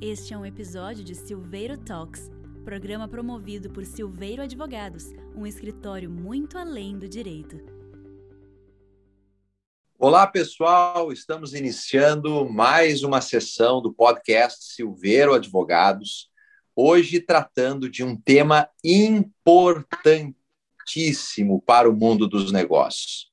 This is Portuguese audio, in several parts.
Este é um episódio de Silveiro Talks, programa promovido por Silveiro Advogados, um escritório muito além do direito. Olá, pessoal. Estamos iniciando mais uma sessão do podcast Silveiro Advogados. Hoje tratando de um tema importantíssimo para o mundo dos negócios,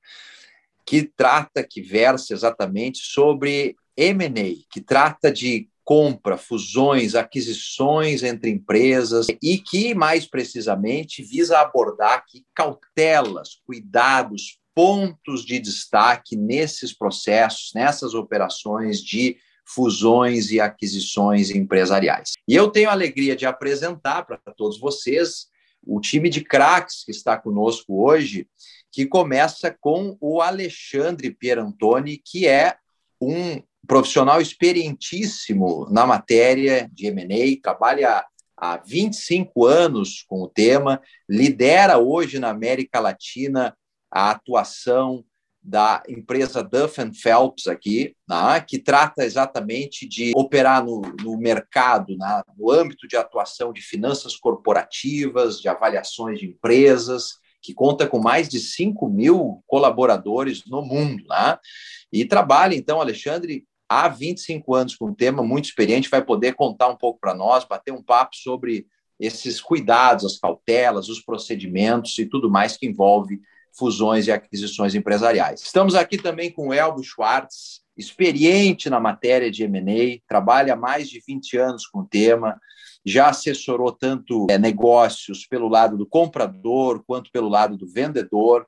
que trata, que versa exatamente sobre M&A, que trata de compra, fusões, aquisições entre empresas e que, mais precisamente, visa abordar aqui cautelas, cuidados, pontos de destaque nesses processos, nessas operações de fusões e aquisições empresariais. E eu tenho a alegria de apresentar para todos vocês o time de craques que está conosco hoje, que começa com o Alexandre Pierantoni, que é um profissional experientíssimo na matéria de M&A, trabalha há 25 anos com o tema, lidera hoje na América Latina a atuação da empresa Duff Phelps aqui, né, que trata exatamente de operar no, no mercado, né, no âmbito de atuação de finanças corporativas, de avaliações de empresas, que conta com mais de 5 mil colaboradores no mundo. Né, e trabalha, então, Alexandre, há 25 anos com o tema, muito experiente, vai poder contar um pouco para nós, bater um papo sobre esses cuidados, as cautelas, os procedimentos e tudo mais que envolve fusões e aquisições empresariais. Estamos aqui também com o Elbo Schwartz, experiente na matéria de M&A, trabalha há mais de 20 anos com o tema, já assessorou tanto é, negócios pelo lado do comprador quanto pelo lado do vendedor,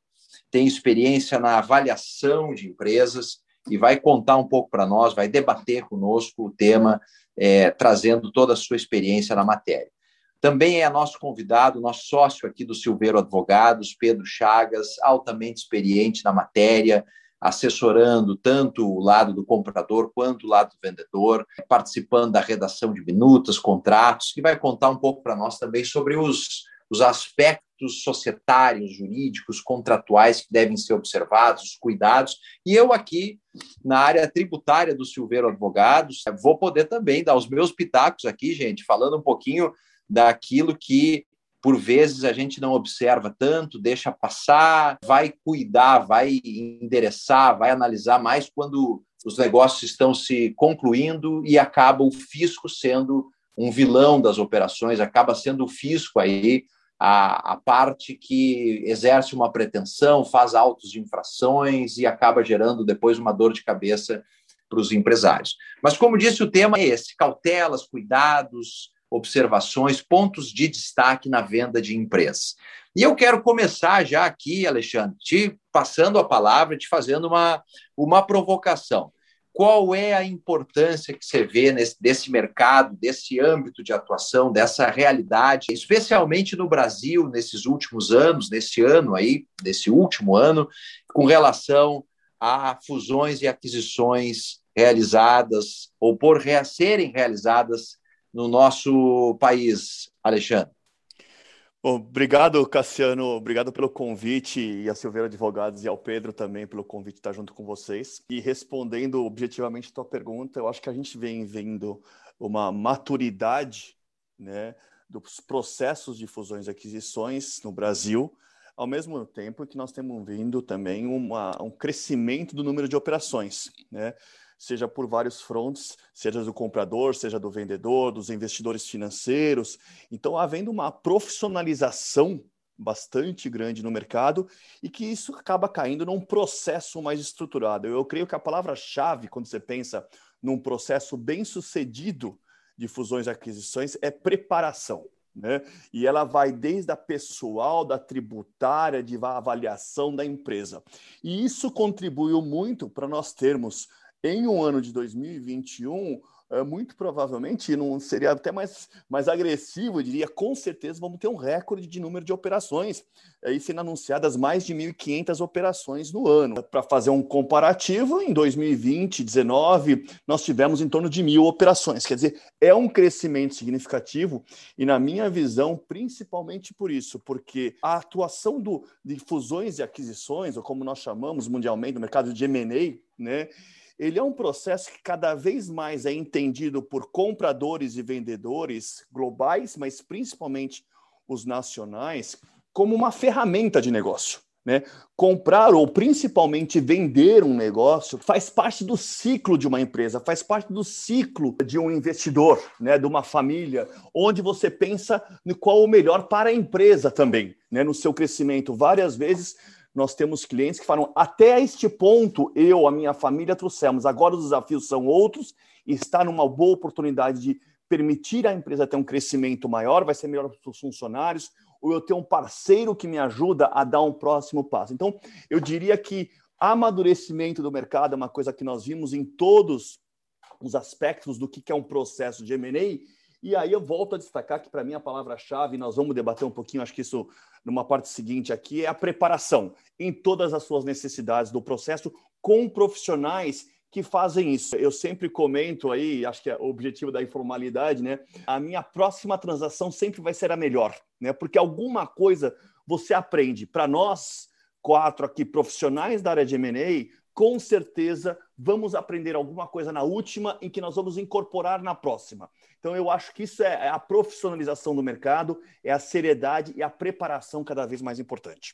tem experiência na avaliação de empresas e vai contar um pouco para nós, vai debater conosco o tema, é, trazendo toda a sua experiência na matéria. Também é nosso convidado, nosso sócio aqui do Silveiro Advogados, Pedro Chagas, altamente experiente na matéria, assessorando tanto o lado do comprador quanto o lado do vendedor, participando da redação de minutas, contratos, que vai contar um pouco para nós também sobre os, os aspectos societários, jurídicos, contratuais que devem ser observados, os cuidados. E eu aqui, na área tributária do Silveiro Advogados, vou poder também dar os meus pitacos aqui, gente, falando um pouquinho daquilo que por vezes a gente não observa tanto, deixa passar, vai cuidar, vai endereçar, vai analisar mais quando os negócios estão se concluindo e acaba o fisco sendo um vilão das operações, acaba sendo o fisco aí a, a parte que exerce uma pretensão, faz autos de infrações e acaba gerando depois uma dor de cabeça para os empresários. Mas, como disse, o tema é esse: cautelas, cuidados, observações, pontos de destaque na venda de empresas. E eu quero começar já aqui, Alexandre, te passando a palavra, te fazendo uma, uma provocação. Qual é a importância que você vê nesse, desse mercado, desse âmbito de atuação, dessa realidade, especialmente no Brasil, nesses últimos anos, nesse ano aí, nesse último ano, com relação a fusões e aquisições realizadas ou por serem realizadas no nosso país, Alexandre? Obrigado, Cassiano. Obrigado pelo convite e a Silveira Advogados e ao Pedro também pelo convite de estar junto com vocês. E respondendo objetivamente a tua pergunta, eu acho que a gente vem vendo uma maturidade né, dos processos de fusões e aquisições no Brasil, ao mesmo tempo que nós temos vindo também uma, um crescimento do número de operações. Né? Seja por vários fronts, seja do comprador, seja do vendedor, dos investidores financeiros. Então, havendo uma profissionalização bastante grande no mercado e que isso acaba caindo num processo mais estruturado. Eu creio que a palavra-chave, quando você pensa num processo bem sucedido de fusões e aquisições, é preparação. Né? E ela vai desde a pessoal, da tributária, de avaliação da empresa. E isso contribuiu muito para nós termos em um ano de 2021, é, muito provavelmente não seria até mais, mais agressivo, eu diria, com certeza vamos ter um recorde de número de operações, aí sendo anunciadas mais de 1.500 operações no ano. Para fazer um comparativo, em 2020, 2019, nós tivemos em torno de mil operações, quer dizer, é um crescimento significativo e, na minha visão, principalmente por isso, porque a atuação do, de fusões e aquisições, ou como nós chamamos mundialmente no mercado de M&A, né, ele é um processo que cada vez mais é entendido por compradores e vendedores globais, mas principalmente os nacionais, como uma ferramenta de negócio. Né? Comprar ou principalmente vender um negócio faz parte do ciclo de uma empresa, faz parte do ciclo de um investidor, né? de uma família, onde você pensa no qual o melhor para a empresa também, né? no seu crescimento. Várias vezes nós temos clientes que falam: até este ponto, eu, a minha família trouxemos, agora os desafios são outros, e está numa boa oportunidade de permitir à empresa ter um crescimento maior, vai ser melhor para os funcionários, ou eu ter um parceiro que me ajuda a dar um próximo passo. Então, eu diria que amadurecimento do mercado é uma coisa que nós vimos em todos os aspectos do que é um processo de M&A, e aí eu volto a destacar que, para mim, a palavra-chave, nós vamos debater um pouquinho, acho que isso numa parte seguinte aqui, é a preparação em todas as suas necessidades do processo com profissionais que fazem isso. Eu sempre comento aí, acho que é o objetivo da informalidade, né? A minha próxima transação sempre vai ser a melhor, né? Porque alguma coisa você aprende. Para nós quatro aqui profissionais da área de M&A, com certeza vamos aprender alguma coisa na última em que nós vamos incorporar na próxima. Então eu acho que isso é, é a profissionalização do mercado, é a seriedade e a preparação cada vez mais importante.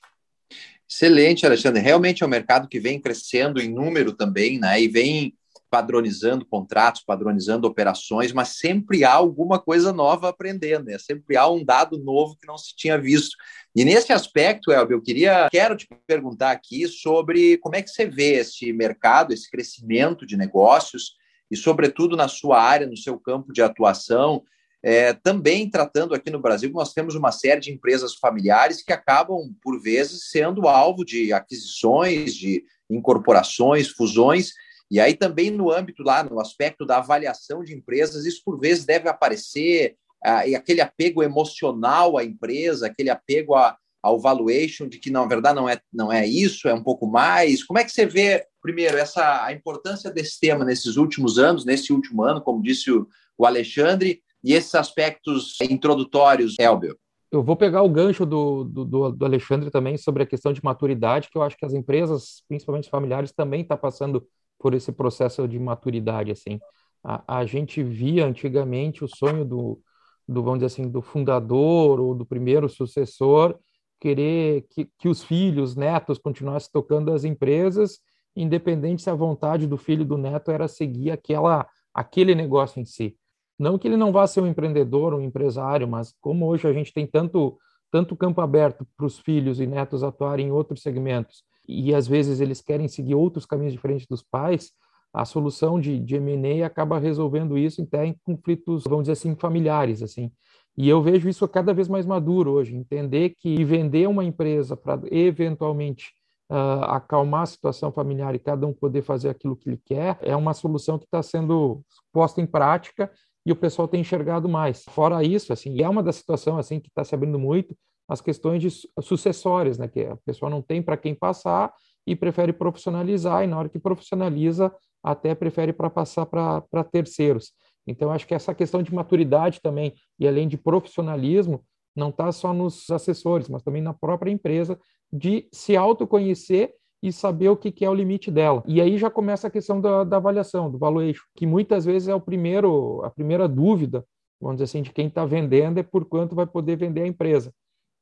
Excelente, Alexandre. Realmente é um mercado que vem crescendo em número também, né? E vem padronizando contratos, padronizando operações, mas sempre há alguma coisa nova aprendendo, né? Sempre há um dado novo que não se tinha visto. E nesse aspecto, Elber, eu queria, quero te perguntar aqui sobre como é que você vê esse mercado, esse crescimento de negócios e, sobretudo, na sua área, no seu campo de atuação, é, também tratando aqui no Brasil, nós temos uma série de empresas familiares que acabam, por vezes, sendo alvo de aquisições, de incorporações, fusões, e aí também no âmbito lá, no aspecto da avaliação de empresas, isso por vezes deve aparecer, ah, e aquele apego emocional à empresa, aquele apego a, ao valuation, de que na verdade não é, não é isso, é um pouco mais. Como é que você vê, primeiro, essa, a importância desse tema nesses últimos anos, nesse último ano, como disse o, o Alexandre, e esses aspectos introdutórios, Elbio? Eu vou pegar o gancho do, do, do, Alexandre também sobre a questão de maturidade, que eu acho que as empresas, principalmente familiares, também estão tá passando por esse processo de maturidade. assim. A, a, gente via antigamente o sonho do, do, vamos dizer assim, do fundador ou do primeiro sucessor querer que, que os filhos, netos, continuassem tocando as empresas, independente se a vontade do filho do neto era seguir aquela, aquele negócio em si. Não que ele não vá ser um empreendedor, um empresário, mas como hoje a gente tem tanto tanto campo aberto para os filhos e netos atuarem em outros segmentos e às vezes eles querem seguir outros caminhos diferentes dos pais, a solução de, de M&A acaba resolvendo isso até em conflitos, vamos dizer assim, familiares, assim. E eu vejo isso cada vez mais maduro hoje, entender que vender uma empresa para eventualmente uh, acalmar a situação familiar e cada um poder fazer aquilo que ele quer é uma solução que está sendo posta em prática e o pessoal tem enxergado mais. Fora isso, assim, é uma da situação assim que está se abrindo muito as questões de sucessórias, né, que a pessoa não tem para quem passar e prefere profissionalizar e na hora que profissionaliza até prefere para passar para terceiros. Então acho que essa questão de maturidade também e além de profissionalismo não está só nos assessores, mas também na própria empresa de se autoconhecer e saber o que, que é o limite dela. E aí já começa a questão da, da avaliação, do valuation, que muitas vezes é o primeiro, a primeira dúvida, vamos dizer assim, de quem está vendendo é por quanto vai poder vender a empresa.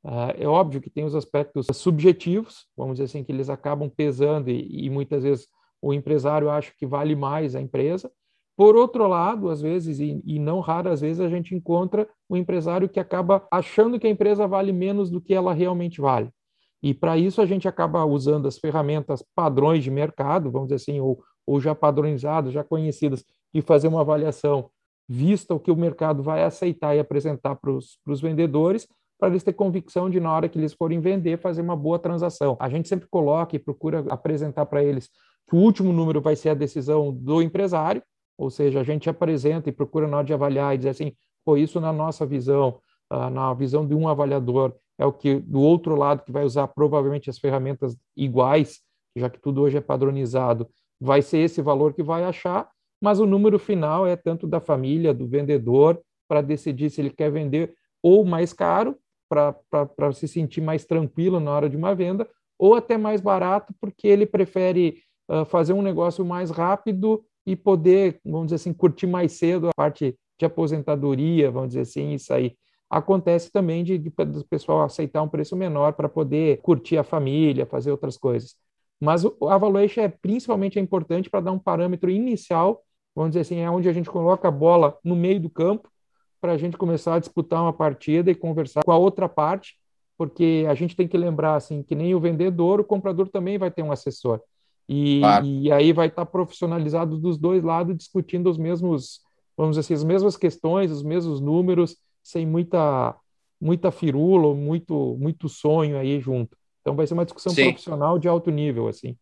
Uh, é óbvio que tem os aspectos subjetivos, vamos dizer assim, que eles acabam pesando e, e muitas vezes o empresário acha que vale mais a empresa. Por outro lado, às vezes, e, e não raras vezes, a gente encontra um empresário que acaba achando que a empresa vale menos do que ela realmente vale. E para isso a gente acaba usando as ferramentas padrões de mercado, vamos dizer assim, ou, ou já padronizadas, já conhecidas, de fazer uma avaliação vista o que o mercado vai aceitar e apresentar para os vendedores, para eles terem convicção de, na hora que eles forem vender, fazer uma boa transação. A gente sempre coloca e procura apresentar para eles que o último número vai ser a decisão do empresário, ou seja, a gente apresenta e procura na hora de avaliar e dizer assim, pô, isso na nossa visão, ah, na visão de um avaliador, é o que do outro lado que vai usar provavelmente as ferramentas iguais, já que tudo hoje é padronizado, vai ser esse valor que vai achar, mas o número final é tanto da família, do vendedor, para decidir se ele quer vender ou mais caro, para se sentir mais tranquilo na hora de uma venda, ou até mais barato, porque ele prefere uh, fazer um negócio mais rápido e poder, vamos dizer assim, curtir mais cedo a parte de aposentadoria, vamos dizer assim, isso aí. Acontece também de, de pessoal aceitar um preço menor para poder curtir a família, fazer outras coisas. Mas o, a valuation é principalmente é importante para dar um parâmetro inicial, vamos dizer assim, é onde a gente coloca a bola no meio do campo para a gente começar a disputar uma partida e conversar com a outra parte, porque a gente tem que lembrar assim que nem o vendedor, o comprador também vai ter um assessor. E, claro. e aí vai estar profissionalizado dos dois lados discutindo os mesmos, vamos dizer assim, as mesmas questões, os mesmos números, sem muita muita firula, muito muito sonho aí junto. Então vai ser uma discussão Sim. profissional de alto nível assim.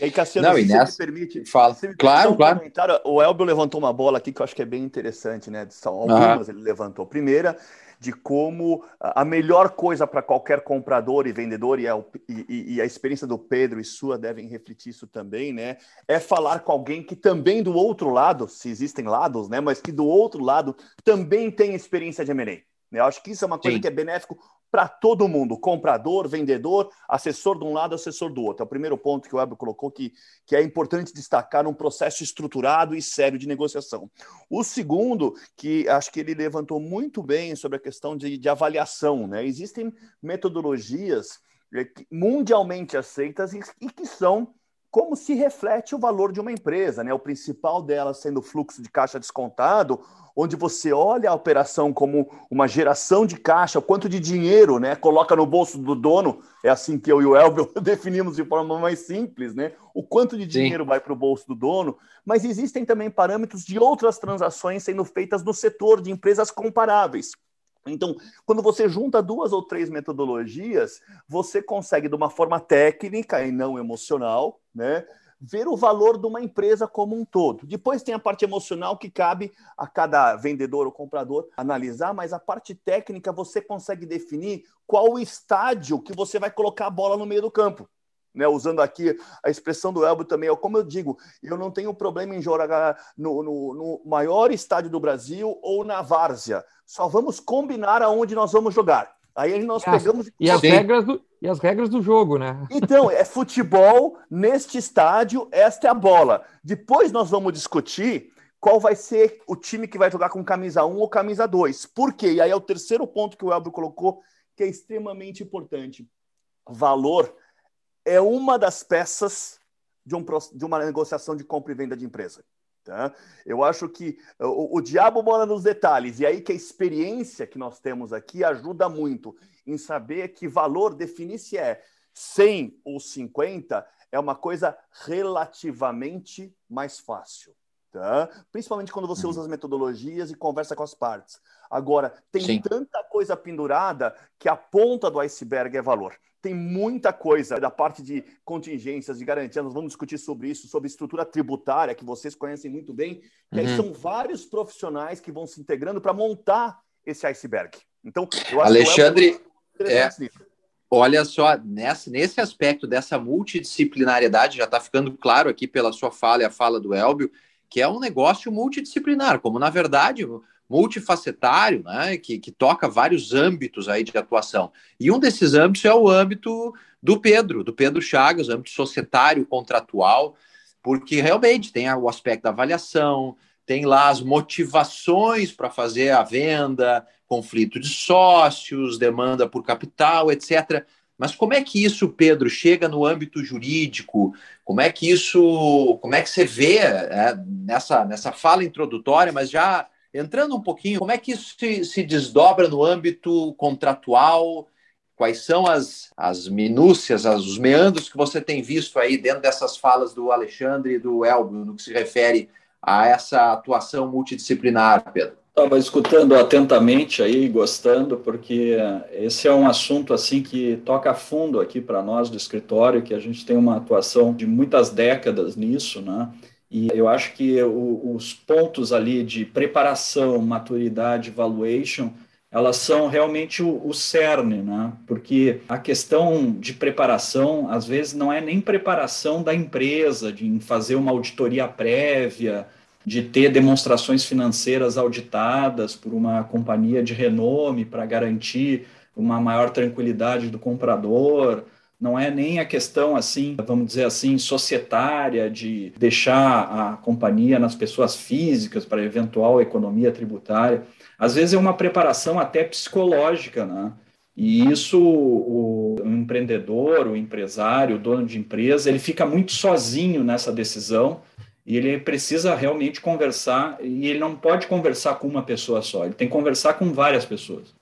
E aí, Cassiano, Não, se nessa... você me permite, fala. Me claro, um claro. O Elbio levantou uma bola aqui que eu acho que é bem interessante, né? São algumas uhum. ele levantou. Primeira, de como a melhor coisa para qualquer comprador e vendedor, e a, e, e a, experiência do Pedro e sua devem refletir isso também, né? É falar com alguém que também do outro lado, se existem lados, né? Mas que do outro lado também tem experiência de M&A. Eu acho que isso é uma coisa Sim. que é benéfico para todo mundo, comprador, vendedor, assessor de um lado, assessor do outro. É o primeiro ponto que o Web colocou que, que é importante destacar um processo estruturado e sério de negociação. O segundo, que acho que ele levantou muito bem sobre a questão de, de avaliação. Né? Existem metodologias eh, mundialmente aceitas e, e que são como se reflete o valor de uma empresa, né? O principal dela sendo o fluxo de caixa descontado, onde você olha a operação como uma geração de caixa, o quanto de dinheiro, né? Coloca no bolso do dono, é assim que eu e o Elvio definimos de forma mais simples, né? O quanto de dinheiro Sim. vai para o bolso do dono, mas existem também parâmetros de outras transações sendo feitas no setor de empresas comparáveis. Então, quando você junta duas ou três metodologias, você consegue, de uma forma técnica e não emocional, né, ver o valor de uma empresa como um todo. Depois tem a parte emocional que cabe a cada vendedor ou comprador analisar, mas a parte técnica você consegue definir qual o estádio que você vai colocar a bola no meio do campo. Né, usando aqui a expressão do Elbo também, como eu digo, eu não tenho problema em jogar no, no, no maior estádio do Brasil ou na várzea só vamos combinar aonde nós vamos jogar. Aí nós e pegamos. E, as regras do, e as regras do jogo, né? Então, é futebol neste estádio, esta é a bola. Depois nós vamos discutir qual vai ser o time que vai jogar com camisa 1 ou camisa 2. Por quê? E aí é o terceiro ponto que o Elbio colocou, que é extremamente importante. Valor é uma das peças de, um, de uma negociação de compra e venda de empresa. Tá? Eu acho que o, o, diabo mora nos detalhes, e aí que a experiência que nós temos aqui ajuda muito em saber que valor definir se é 100 ou 50 é uma coisa relativamente mais fácil. Tá? Principalmente quando você uhum. usa as metodologias e conversa com as partes. Agora, tem Sim. tanta coisa pendurada que a ponta do iceberg é valor tem muita coisa da parte de contingências, de garantias. Nós vamos discutir sobre isso, sobre estrutura tributária, que vocês conhecem muito bem. Que uhum. aí são vários profissionais que vão se integrando para montar esse iceberg. Então, eu acho Alexandre, que é, é olha só, nesse, nesse aspecto dessa multidisciplinariedade, já está ficando claro aqui pela sua fala e a fala do Elbio, que é um negócio multidisciplinar, como na verdade multifacetário, né, que, que toca vários âmbitos aí de atuação. E um desses âmbitos é o âmbito do Pedro, do Pedro Chagas, âmbito societário, contratual, porque realmente tem o aspecto da avaliação, tem lá as motivações para fazer a venda, conflito de sócios, demanda por capital, etc. Mas como é que isso, Pedro, chega no âmbito jurídico? Como é que isso, como é que você vê é, nessa, nessa fala introdutória, mas já Entrando um pouquinho, como é que isso se, se desdobra no âmbito contratual? Quais são as, as minúcias, as, os meandros que você tem visto aí dentro dessas falas do Alexandre e do Elbio, no que se refere a essa atuação multidisciplinar, Pedro? Estava escutando atentamente aí, gostando, porque esse é um assunto assim que toca fundo aqui para nós do escritório, que a gente tem uma atuação de muitas décadas nisso, né? E eu acho que o, os pontos ali de preparação, maturidade, valuation, elas são realmente o, o, cerne, né? Porque a questão de preparação, às vezes, não é nem preparação da empresa, de fazer uma auditoria prévia, de ter demonstrações financeiras auditadas por uma companhia de renome para garantir uma maior tranquilidade do comprador, Não é nem a questão assim, vamos dizer assim, societária de deixar a companhia nas pessoas físicas para eventual economia tributária. Às vezes é uma preparação até psicológica, né? E isso o, empreendedor, o empresário, o dono de empresa, ele fica muito sozinho nessa decisão e ele precisa realmente conversar e ele não pode conversar com uma pessoa só, ele tem que conversar com várias pessoas.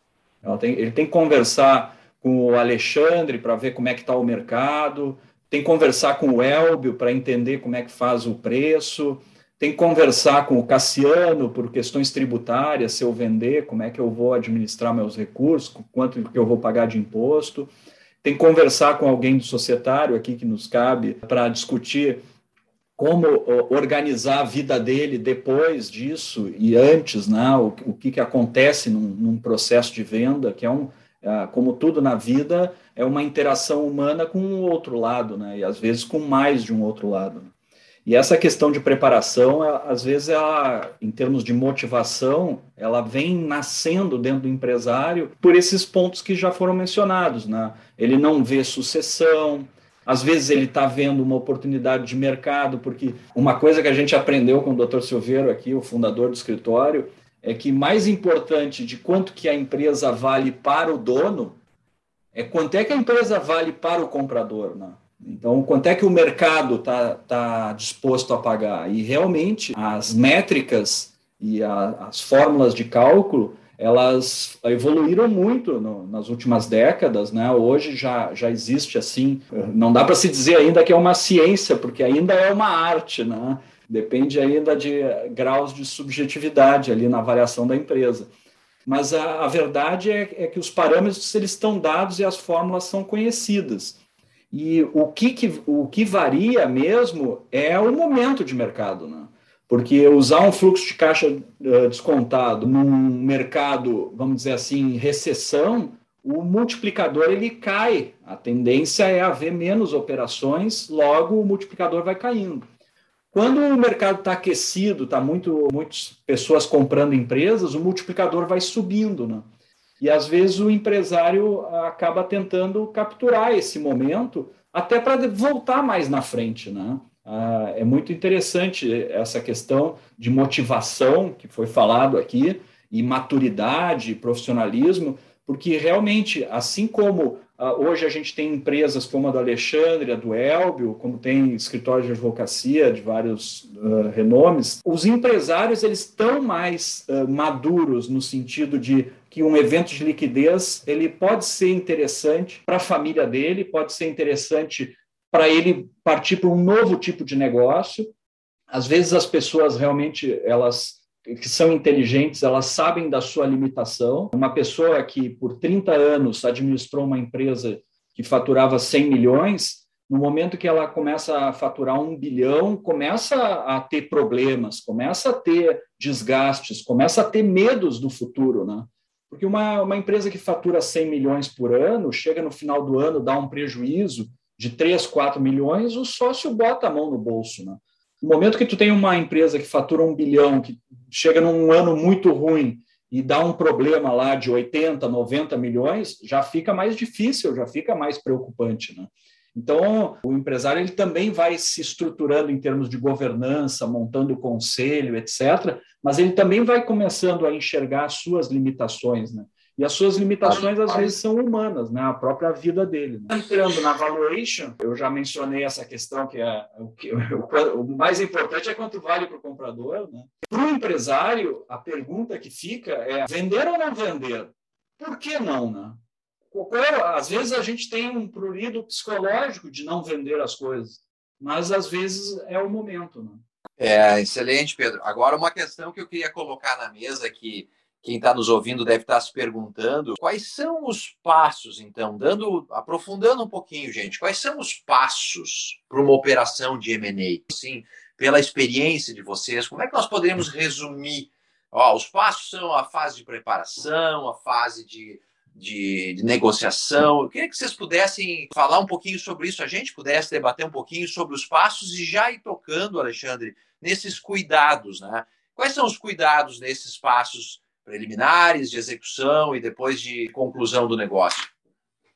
Tem, ele tem que conversar com o Alexandre para ver como é que está o mercado, tem que conversar com o Elbio para entender como é que faz o preço, tem que conversar com o Cassiano por questões tributárias, se eu vender, como é que eu vou administrar meus recursos, quanto que eu vou pagar de imposto. Tem que conversar com alguém do societário aqui que nos cabe para discutir como organizar a vida dele depois disso e antes, né? o, o que, que acontece num, num processo de venda, que é um, como tudo na vida, é uma interação humana com o outro lado, né? E às vezes com mais de um outro lado. E essa questão de preparação, às vezes, ela, em termos de motivação, ela vem nascendo dentro do empresário por esses pontos que já foram mencionados, né? Ele não vê sucessão, às vezes ele está vendo uma oportunidade de mercado, porque uma coisa que a gente aprendeu com o Dr. Silveiro aqui, o fundador do escritório, é que mais importante de quanto que a empresa vale para o dono é quanto é que a empresa vale para o comprador, né? Então, quanto é que o mercado está tá disposto a pagar? E realmente, as métricas e a, as fórmulas de cálculo, elas evoluíram muito no, nas últimas décadas, né? Hoje já, já existe assim, não dá para se dizer ainda que é uma ciência, porque ainda é uma arte, né? Depende ainda de graus de subjetividade ali na avaliação da empresa. Mas a, a verdade é, é, que os parâmetros eles estão dados e as fórmulas são conhecidas. E o que, que, o que varia mesmo é o momento de mercado. Né? Porque usar um fluxo de caixa uh, descontado num mercado, vamos dizer assim, recessão, o multiplicador ele cai. A tendência é haver menos operações, logo o multiplicador vai caindo. Quando o mercado está aquecido, está muito, muitas pessoas comprando empresas, o multiplicador vai subindo, né? E às vezes o empresário acaba tentando capturar esse momento até para voltar mais na frente, né? Ah, é muito interessante essa questão de motivação que foi falado aqui e maturidade, profissionalismo, porque realmente, assim como hoje a gente tem empresas como a do Alexandre, a do Elbio, como tem escritórios de advocacia de vários uh, renomes. Os empresários eles estão mais uh, maduros no sentido de que um evento de liquidez ele pode ser interessante para a família dele, pode ser interessante para ele partir para um novo tipo de negócio. Às vezes as pessoas realmente elas que são inteligentes, elas sabem da sua limitação. Uma pessoa que por 30 anos administrou uma empresa que faturava 100 milhões, no momento que ela começa a faturar um bilhão, começa a ter problemas, começa a ter desgastes, começa a ter medos do futuro, né? Porque uma, uma empresa que fatura 100 milhões por ano, chega no final do ano, dá um prejuízo de 3, 4 milhões, o sócio bota a mão no bolso, né? No momento que tu tem uma empresa que fatura um bilhão, que chega num ano muito ruim e dá um problema lá de 80, 90 milhões, já fica mais difícil, já fica mais preocupante, né? Então, o empresário ele também vai se estruturando em termos de governança, montando conselho, etc., mas ele também vai começando a enxergar as suas limitações, né? E as suas limitações, às vezes, são humanas, né? a própria vida dele. Né? Entrando na valuation, eu já mencionei essa questão que é o, que, o, o mais importante é quanto vale para o comprador. Né? Para o empresário, a pergunta que fica é vender ou não vender? Por que não? Né? Às vezes a gente tem um prurido psicológico de não vender as coisas, mas às vezes é o momento. Né? É, excelente, Pedro. Agora, uma questão que eu queria colocar na mesa que quem está nos ouvindo deve estar tá se perguntando quais são os passos, então, dando, aprofundando um pouquinho, gente, quais são os passos para uma operação de M&A? Sim, pela experiência de vocês, como é que nós poderíamos resumir? Ó, os passos são a fase de preparação, a fase de, de, de, negociação. Eu queria que vocês pudessem falar um pouquinho sobre isso, a gente pudesse debater um pouquinho sobre os passos e já ir tocando, Alexandre, nesses cuidados, né? Quais são os cuidados nesses passos preliminares, de execução e depois de conclusão do negócio.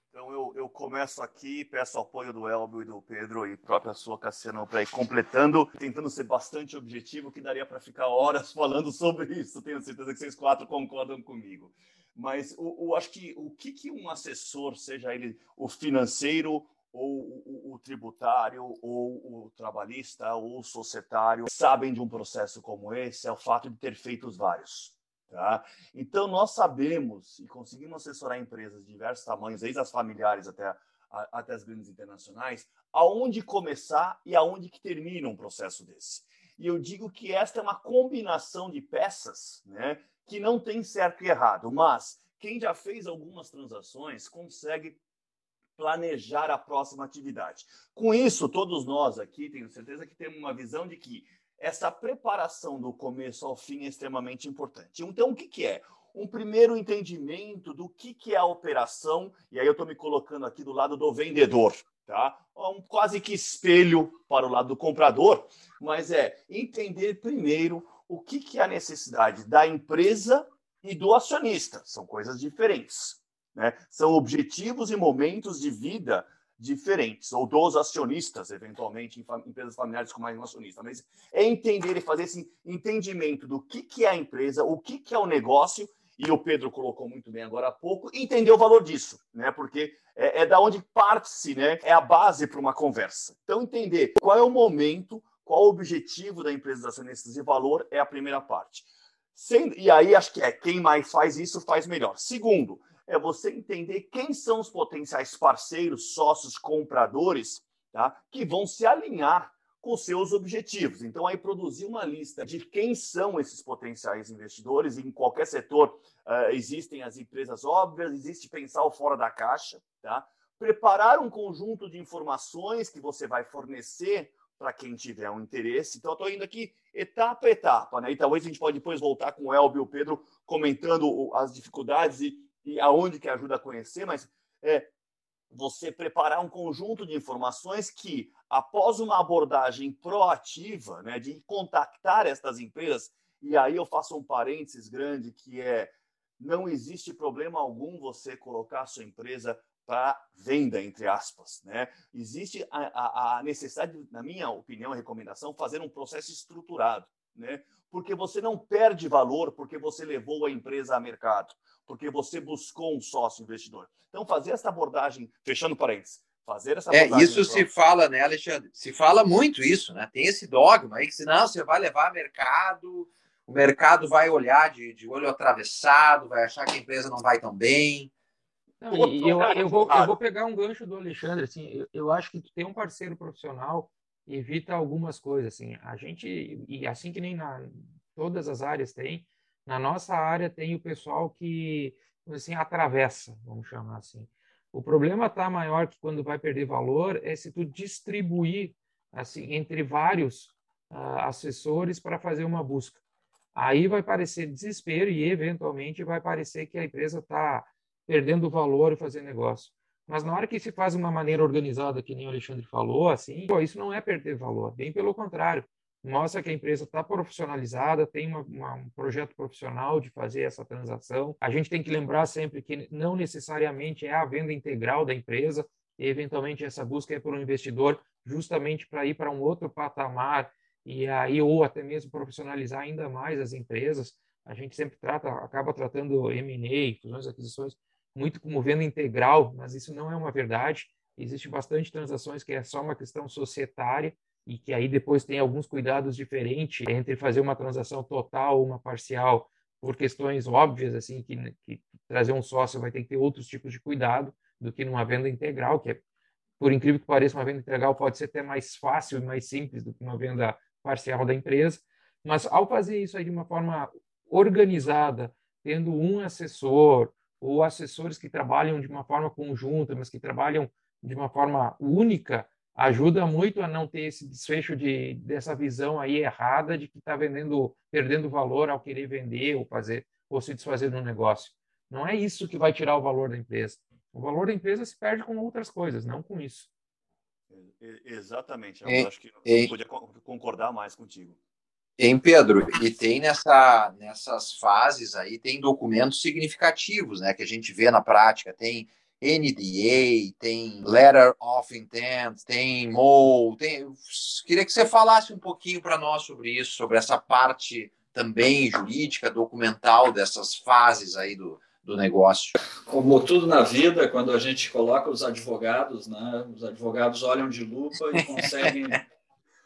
Então eu, eu começo aqui, peço apoio do Elbio e do Pedro e própria sua, Cassiano, para ir completando, tentando ser bastante objetivo, que daria para ficar horas falando sobre isso. Tenho certeza que vocês quatro concordam comigo. Mas o acho que o que, que um assessor, seja ele o financeiro, ou o, o, tributário, ou o trabalhista, ou o societário, sabem de um processo como esse, é o fato de ter feito os vários. Tá? Então, nós sabemos e conseguimos assessorar empresas de diversos tamanhos, desde as familiares até, a, até as grandes internacionais, aonde começar e aonde que termina um processo desse. E eu digo que esta é uma combinação de peças né, que não tem certo e errado, mas quem já fez algumas transações consegue planejar a próxima atividade. Com isso, todos nós aqui, tenho certeza que temos uma visão de que essa preparação do começo ao fim é extremamente importante. Então, o que, que é? Um primeiro entendimento do que, que é a operação, e aí eu estou me colocando aqui do lado do vendedor, tá? Um quase que espelho para o lado do comprador, mas é entender primeiro o que, que é a necessidade da empresa e do acionista. São coisas diferentes. Né? São objetivos e momentos de vida diferentes, ou dos acionistas, eventualmente, em empresas familiares com mais um acionista. Mas é entender e fazer esse entendimento do que, que é a empresa, o que, que é o negócio, e o Pedro colocou muito bem agora há pouco, entender o valor disso, né? Porque é, é da onde parte-se, né? É a base para uma conversa. Então, entender qual é o momento, qual o objetivo da empresa dos acionistas e valor é a primeira parte. Sem, e aí acho que é quem mais faz isso faz melhor. Segundo, é você entender quem são os potenciais parceiros, sócios, compradores, tá? que vão se alinhar com seus objetivos. Então, aí produzir uma lista de quem são esses potenciais investidores. Em qualquer setor uh, existem as empresas óbvias, existe pensar o fora da caixa, tá? Preparar um conjunto de informações que você vai fornecer para quem tiver um interesse. Então, estou indo aqui etapa a etapa, né? E talvez a gente pode depois voltar com o Elbio e o Pedro comentando as dificuldades e e aonde que ajuda a conhecer, mas é você preparar um conjunto de informações que, após uma abordagem proativa, né, de contactar estas empresas, e aí eu faço um parênteses grande que é não existe problema algum você colocar a sua empresa para venda, entre aspas. Né? Existe a, a, a, necessidade, na minha opinião e recomendação, fazer um processo estruturado. Né? Porque você não perde valor porque você levou a empresa a mercado porque você buscou um sócio investidor. Então, fazer essa abordagem, fechando parênteses, fazer essa É, isso se fala, né, Alexandre? Se fala muito isso, né? Tem esse dogma aí que senão você vai levar mercado, o mercado vai olhar de, de olho atravessado, vai achar que a empresa não vai tão bem. Não, eu, eu, vou, eu vou pegar um gancho do Alexandre, assim, eu, eu acho que tu tem um parceiro profissional evita algumas coisas, assim, a gente, e assim que nem na todas as áreas tem, na nossa área tem o pessoal que assim atravessa, vamos chamar assim. O problema está maior que quando vai perder valor é se tu distribuir assim entre vários uh, assessores para fazer uma busca. Aí vai parecer desespero e eventualmente vai parecer que a empresa está perdendo valor e fazer negócio. Mas na hora que se faz de uma maneira organizada, que nem o Alexandre falou, assim, pô, isso não é perder valor, bem pelo contrário mostra que a empresa está profissionalizada, tem uma, uma, um projeto profissional de fazer essa transação. A gente tem que lembrar sempre que não necessariamente é a venda integral da empresa, e eventualmente essa busca é por um investidor justamente para ir para um outro patamar e aí ou até mesmo profissionalizar ainda mais as empresas. A gente sempre trata, acaba tratando M&A, fusões, aquisições, muito como venda integral, mas isso não é uma verdade. Existe bastante transações que é só uma questão societária e que aí depois tem alguns cuidados diferentes entre fazer uma transação total ou uma parcial por questões óbvias assim que, que, trazer um sócio vai ter que ter outros tipos de cuidado do que numa venda integral que é por incrível que pareça uma venda integral pode ser até mais fácil e mais simples do que uma venda parcial da empresa mas ao fazer isso aí de uma forma organizada tendo um assessor ou assessores que trabalham de uma forma conjunta mas que trabalham de uma forma única ajuda muito a não ter esse desfecho de, dessa visão aí errada de que está vendendo, perdendo valor ao querer vender ou fazer ou se desfazer do negócio. Não é isso que vai tirar o valor da empresa. O valor da empresa se perde com outras coisas, não com isso. Exatamente. Eu acho que não podia concordar mais contigo. Tem, Pedro, e tem nessa, nessas fases aí, tem documentos significativos, né, que a gente vê na prática. Tem NDA, tem Letter of Intent, tem MOU, tem... queria que você falasse um pouquinho para nós sobre isso, sobre essa parte também jurídica, documental dessas fases aí do, do negócio. Como tudo na vida, quando a gente coloca os advogados, né, os advogados olham de lupa e conseguem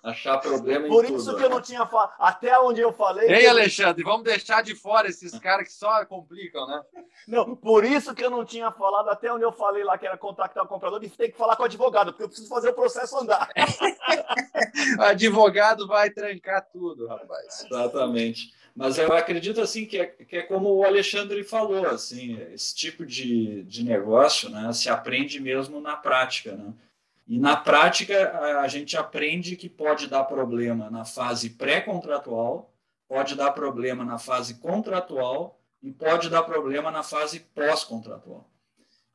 achar problema Por em isso tudo. que eu não tinha falado. Até onde eu falei. Ei, Alexandre, vamos deixar de fora esses caras que só complicam, né? Não, por isso que eu não tinha falado até onde eu falei lá que era contactar o comprador e tem que falar com o advogado, porque eu preciso fazer o processo andar. advogado vai trancar tudo, rapaz. Exatamente. Mas eu acredito assim que é, que é como o Alexandre falou, assim, esse tipo de, de negócio, né, se aprende mesmo na prática, né? E na prática, a gente aprende que pode dar problema na fase pré-contratual, pode dar problema na fase contratual e pode dar problema na fase pós-contratual.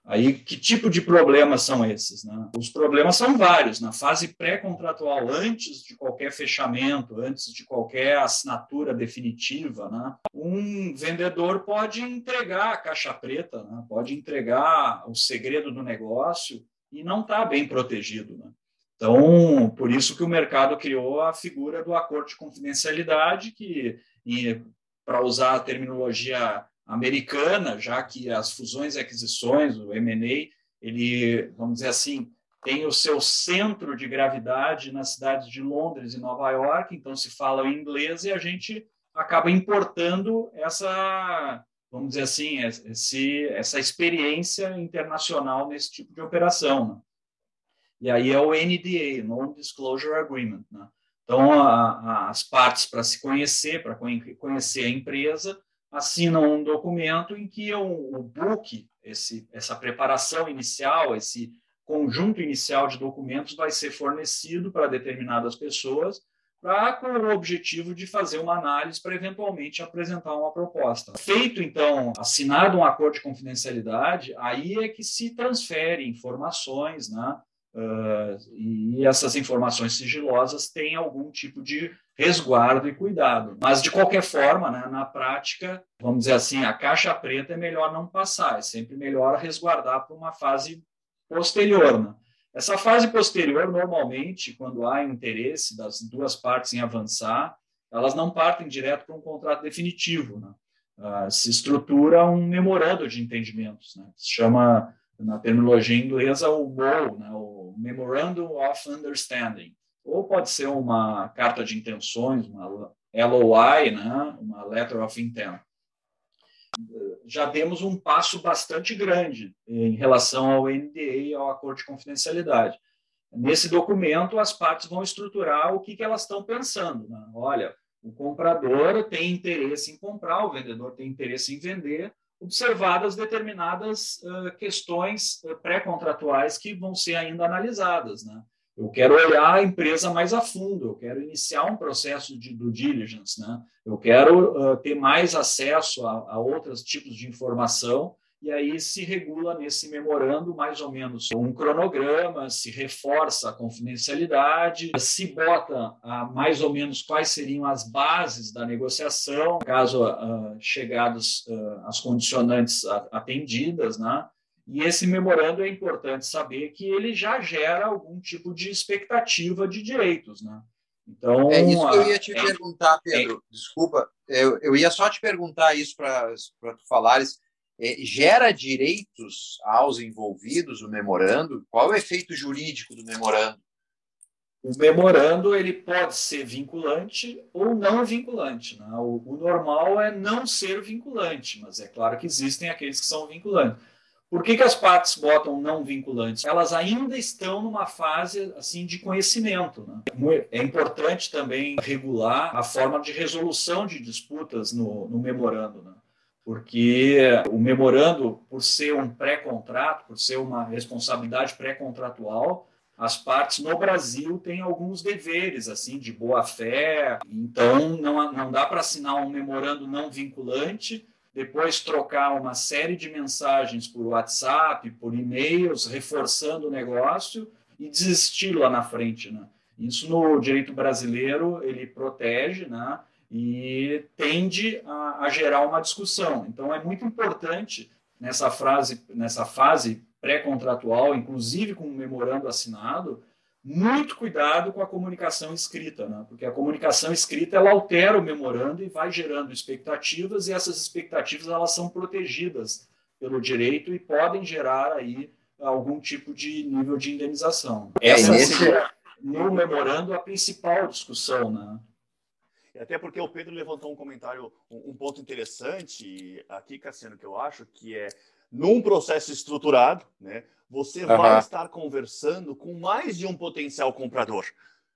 Aí, que tipo de problemas são esses? Né? Os problemas são vários. Na fase pré-contratual, antes de qualquer fechamento, antes de qualquer assinatura definitiva, né? um vendedor pode entregar a caixa preta, né? pode entregar o segredo do negócio e não está bem protegido. Né? Então, por isso que o mercado criou a figura do acordo de confidencialidade, que, para usar a terminologia americana, já que as fusões e aquisições, o M&A, ele, vamos dizer assim, tem o seu centro de gravidade nas cidades de Londres e Nova York, então se fala em inglês e a gente acaba importando essa vamos dizer assim, esse, essa experiência internacional nesse tipo de operação. Né? E aí é o NDA, Non-Disclosure Agreement. Né? Então, a, a, as partes, para se conhecer, para conhecer a empresa, assinam um documento em que o, o book, esse, essa preparação inicial, esse conjunto inicial de documentos vai ser fornecido para determinadas pessoas pra, com o objetivo de fazer uma análise para eventualmente apresentar uma proposta. Feito, então, assinado um acordo de confidencialidade, aí é que se transfere informações, né? Uh, e essas informações sigilosas têm algum tipo de resguardo e cuidado. Mas, de qualquer forma, né, na prática, vamos dizer assim, a caixa preta é melhor não passar, é sempre melhor resguardar para uma fase posterior. Né? Essa fase posterior, normalmente, quando há interesse das duas partes em avançar, elas não partem direto para um contrato definitivo. Né? Uh, se estrutura um memorando de entendimentos, né? se chama, na terminologia inglesa, o MOU, né? o Memorandum of Understanding. Ou pode ser uma carta de intenções, uma LOI, né? uma Letter of Intent já demos um passo bastante grande em relação ao NDA e ao acordo de confidencialidade. Nesse documento, as partes vão estruturar o que, que elas estão pensando. Né? Olha, o comprador tem interesse em comprar, o vendedor tem interesse em vender, observadas determinadas uh, questões pré-contratuais que vão ser ainda analisadas. Né? Eu quero olhar a empresa mais a fundo, eu quero iniciar um processo de due diligence, né? eu quero uh, ter mais acesso a, a outros tipos de informação, e aí se regula nesse memorando mais ou menos um cronograma, se reforça a confidencialidade, se bota mais ou menos quais seriam as bases da negociação, caso uh, chegados uh, as condicionantes atendidas, né? E esse memorando é importante saber que ele já gera algum tipo de expectativa de direitos, né? Então, é isso que eu ia te é, perguntar, Pedro. É, Desculpa, eu, eu ia só te perguntar isso para tu falares. É, gera direitos aos envolvidos o memorando? Qual é o efeito jurídico do memorando? O memorando ele pode ser vinculante ou não vinculante. Né? O, o normal é não ser vinculante, mas é claro que existem aqueles que são vinculantes. Por que, que as partes botam não vinculantes? Elas ainda estão numa fase assim de conhecimento. Né? É importante também regular a forma de resolução de disputas no, no memorando. Né? Porque o memorando, por ser um pré-contrato, por ser uma responsabilidade pré-contratual, as partes no Brasil têm alguns deveres assim de boa fé. Então não, não dá para assinar um memorando não vinculante depois trocar uma série de mensagens por WhatsApp, por e-mails, reforçando o negócio e desistir lá na frente, né? Isso no direito brasileiro ele protege, né? E tende a, a gerar uma discussão. Então é muito importante nessa, frase, nessa fase pré-contratual, inclusive com o memorando assinado, muito cuidado com a comunicação escrita, né? porque a comunicação escrita ela altera o memorando e vai gerando expectativas e essas expectativas elas são protegidas pelo direito e podem gerar aí algum tipo de nível de indenização. É, Essa nesse... seria no memorando a principal discussão, né? Até porque o Pedro levantou um comentário, um, ponto interessante aqui, Cassiano, que eu acho que é num processo estruturado, né? Você uhum. vai estar conversando com mais de um potencial comprador.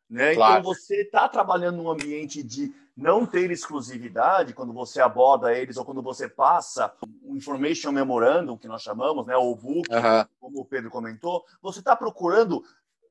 Né? Claro. Então você está trabalhando num ambiente de não ter exclusividade quando você aborda eles ou quando você passa o information memorandum que nós chamamos, né, o book, uhum. como o Pedro comentou, você está procurando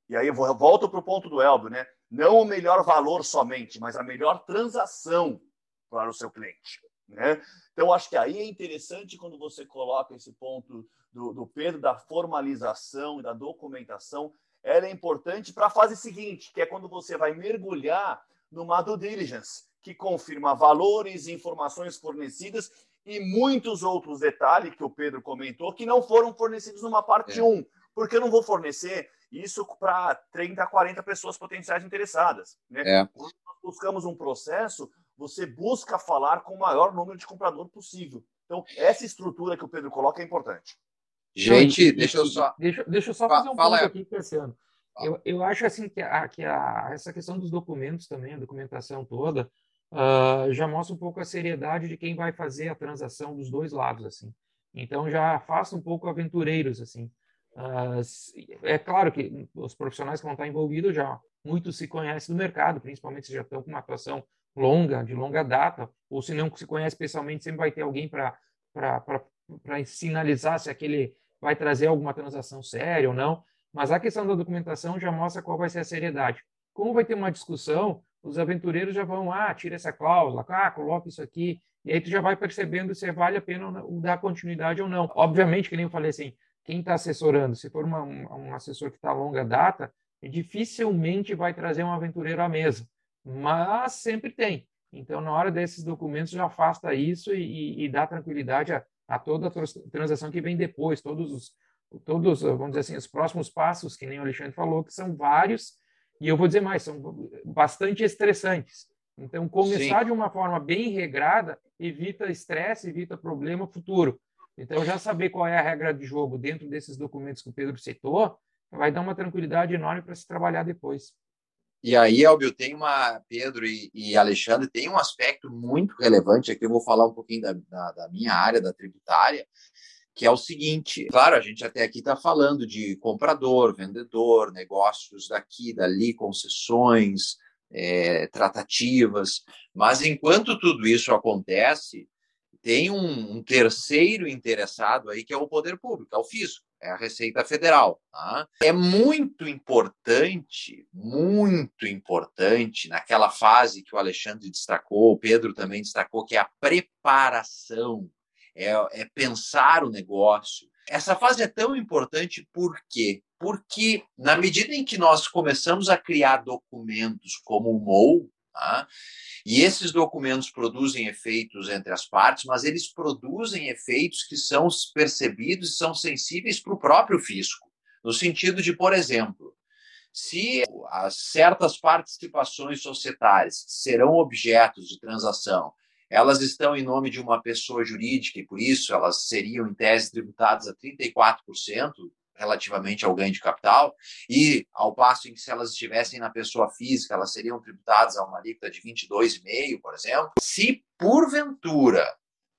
e aí eu volto para o ponto do Elbio, né? Não o melhor valor somente, mas a melhor transação para o seu cliente. Né? Então, acho que aí é interessante quando você coloca esse ponto do, do Pedro, da formalização e da documentação, ela é importante para a fase seguinte, que é quando você vai mergulhar numa due diligence, que confirma valores, informações fornecidas e muitos outros detalhes que o Pedro comentou que não foram fornecidos numa parte é. 1, porque eu não vou fornecer isso para 30, 40 pessoas potenciais interessadas. Né? É. Quando nós buscamos um processo, você busca falar com o maior número de comprador possível. Então, essa estrutura que o Pedro coloca é importante. Gente, deixa eu só. Deixa, deixa eu só fazer um Fala, ponto aqui, Cassiano. Eu, eu acho assim que, a, que a, essa questão dos documentos também, a documentação toda, uh, já mostra um pouco a seriedade de quem vai fazer a transação dos dois lados, assim. Então já faça um pouco aventureiros, assim. Uh, é claro que os profissionais que vão estar envolvidos já muitos se conhecem do mercado, principalmente se já estão com uma atuação longa, de longa data, ou se não se conhece pessoalmente, sempre vai ter alguém para sinalizar se aquele vai trazer alguma transação séria ou não. Mas a questão da documentação já mostra qual vai ser a seriedade. Como vai ter uma discussão, os aventureiros já vão, ah, tira essa cláusula, ah, coloca isso aqui, e aí tu já vai percebendo se vale a pena dar continuidade ou não. Obviamente, que nem eu falei assim, quem está assessorando, se for uma, um, assessor que está a longa data, dificilmente vai trazer um aventureiro à mesa mas sempre tem. Então, na hora desses documentos, já afasta isso e, e dá tranquilidade a, a, toda a transação que vem depois, todos os, todos, vamos dizer assim, os próximos passos, que nem o Alexandre falou, que são vários, e eu vou dizer mais, são bastante estressantes. Então, começar Sim. de uma forma bem regrada evita estresse, evita problema futuro. Então, já saber qual é a regra de jogo dentro desses documentos que o Pedro citou, vai dar uma tranquilidade enorme para se trabalhar depois. E aí, Elbio, tem uma. Pedro e, e, Alexandre, tem um aspecto muito relevante aqui. Eu vou falar um pouquinho da, da, da minha área, da tributária, que é o seguinte: claro, a gente até aqui está falando de comprador, vendedor, negócios daqui, dali, concessões, é, tratativas, mas enquanto tudo isso acontece, tem um, um terceiro interessado aí que é o poder público, é o fisco é a Receita Federal. Tá? É muito importante, muito importante, naquela fase que o Alexandre destacou, o Pedro também destacou, que é a preparação, é, é pensar o negócio. Essa fase é tão importante por quê? Porque, na medida em que nós começamos a criar documentos como o MOU, Tá? E esses documentos produzem efeitos entre as partes, mas eles produzem efeitos que são percebidos e são sensíveis para o próprio fisco. No sentido de, por exemplo, se as certas participações societárias serão objetos de transação, elas estão em nome de uma pessoa jurídica e por isso elas seriam, em tese, tributadas a 34%, relativamente ao ganho de capital, e ao passo em que se elas estivessem na pessoa física, elas seriam tributadas a uma alíquota de 22,5%, por exemplo. Se porventura,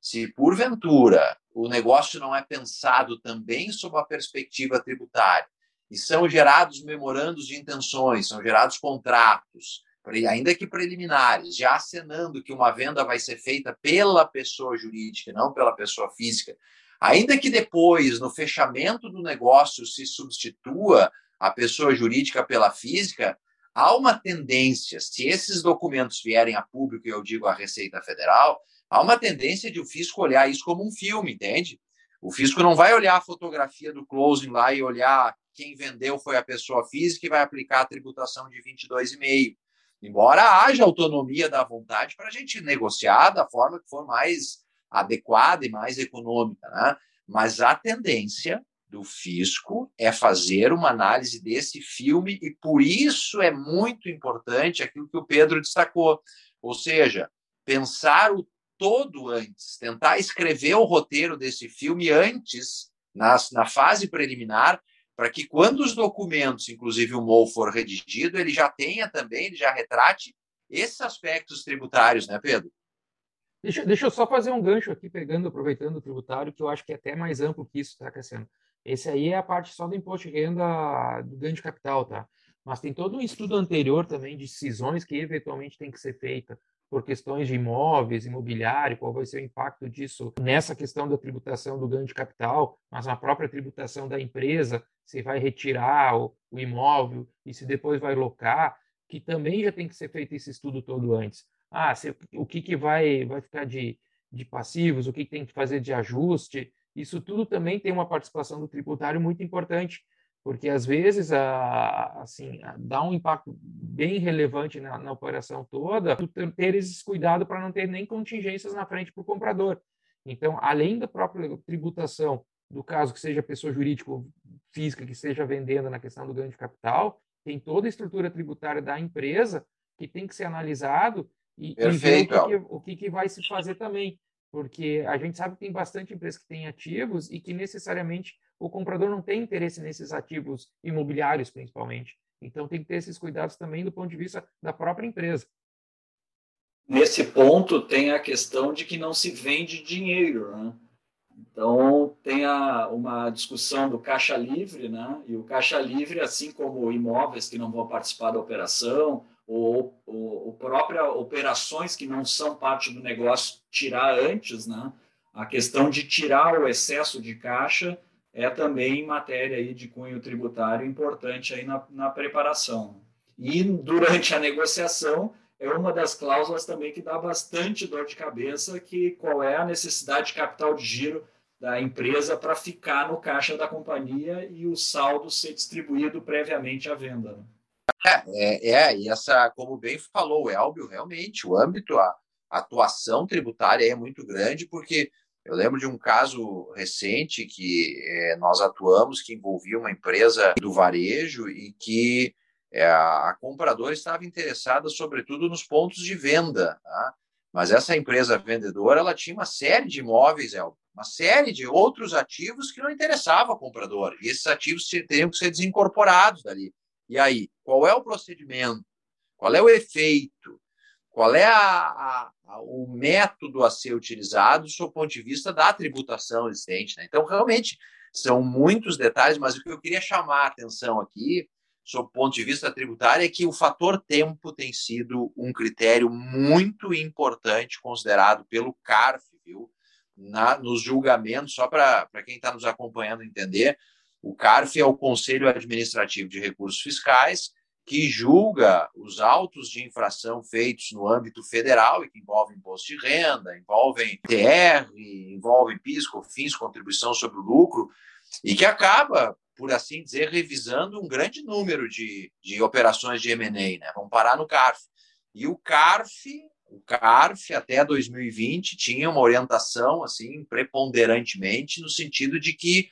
se porventura o negócio não é pensado também sob a perspectiva tributária, e são gerados memorandos de intenções, são gerados contratos, ainda que preliminares, já acenando que uma venda vai ser feita pela pessoa jurídica, não pela pessoa física, Ainda que depois, no fechamento do negócio, se substitua a pessoa jurídica pela física, há uma tendência, se esses documentos vierem a público, e eu digo a Receita Federal, há uma tendência de o fisco olhar isso como um filme, entende? O fisco não vai olhar a fotografia do closing lá e olhar quem vendeu foi a pessoa física e vai aplicar a tributação de 22,5. Embora haja autonomia da vontade para a gente negociar da forma que for mais adequada e mais econômica, né? Mas a tendência do fisco é fazer uma análise desse filme e por isso é muito importante aquilo que o Pedro destacou, ou seja, pensar o todo antes, tentar escrever o roteiro desse filme antes, nas, na fase preliminar, para que quando os documentos, inclusive o MOU, for redigido, ele já tenha também, ele já retrate esses aspectos tributários, né, Pedro? Deixa, deixa eu só fazer um gancho aqui, pegando, aproveitando o tributário, que eu acho que é até mais amplo que isso, tá, Cassiano? Esse aí é a parte só do imposto de renda do ganho de capital, tá? Mas tem todo um estudo anterior também de decisões que eventualmente tem que ser feita por questões de imóveis, imobiliário, qual vai ser o impacto disso nessa questão da tributação do ganho de capital, mas na própria tributação da empresa, se vai retirar o, o imóvel e se depois vai locar, que também já tem que ser feito esse estudo todo antes. Ah, se, o que, que vai, vai ficar de, de passivos, o que, que tem que fazer de ajuste, isso tudo também tem uma participação do tributário muito importante, porque às vezes a, assim dá um impacto bem relevante na, na operação toda, ter esse cuidado para não ter nem contingências na frente para o comprador. Então, além da própria tributação, do caso que seja pessoa jurídica ou física que esteja vendendo na questão do ganho de capital, tem toda a estrutura tributária da empresa que tem que ser analisado e, e ver o, que, que, o que, que vai se fazer também porque a gente sabe que tem bastante empresas que têm ativos e que necessariamente o comprador não tem interesse nesses ativos imobiliários, principalmente. Então tem que ter esses cuidados também do ponto de vista da própria empresa. Nesse ponto tem a questão de que não se vende dinheiro, né? Então tem a, uma discussão do caixa livre, né? E o caixa livre, assim como imóveis que não vão participar da operação, ou, ou, ou própria operações que não são parte do negócio tirar antes, né? A questão de tirar o excesso de caixa é também matéria aí de cunho tributário importante aí na, na preparação. E durante a negociação é uma das cláusulas também que dá bastante dor de cabeça, que qual é a necessidade de capital de giro da empresa para ficar no caixa da companhia e o saldo ser distribuído previamente à venda. Né? É, é, é, e essa, como bem falou o Elbio, realmente, o âmbito, a, atuação tributária é muito grande, porque eu lembro de um caso recente que é, nós atuamos, que envolvia uma empresa do varejo e que é, a compradora estava interessada, sobretudo, nos pontos de venda. Tá? Mas essa empresa vendedora ela tinha uma série de imóveis, Elbio, uma série de outros ativos que não interessavam ao comprador. E esses ativos teriam que ser desincorporados dali. E aí, qual é o procedimento? Qual é o efeito? Qual é a, a, o método a ser utilizado do ponto de vista da tributação existente? Né? Então, realmente, são muitos detalhes, mas o que eu queria chamar a atenção aqui, sob o ponto de vista tributário, é que o fator tempo tem sido um critério muito importante considerado pelo CARF, viu? Na, nos julgamentos, só para quem está nos acompanhando entender, o CARF é o Conselho Administrativo de Recursos Fiscais, que julga os autos de infração feitos no âmbito federal e que envolvem imposto de renda, envolvem TR, envolvem PIS, COFINS, contribuição sobre o lucro, e que acaba, por assim dizer, revisando um grande número de, de operações de M&A, né? Vamos parar no CARF. E o CARF, o CARF até 2020 tinha uma orientação assim preponderantemente no sentido de que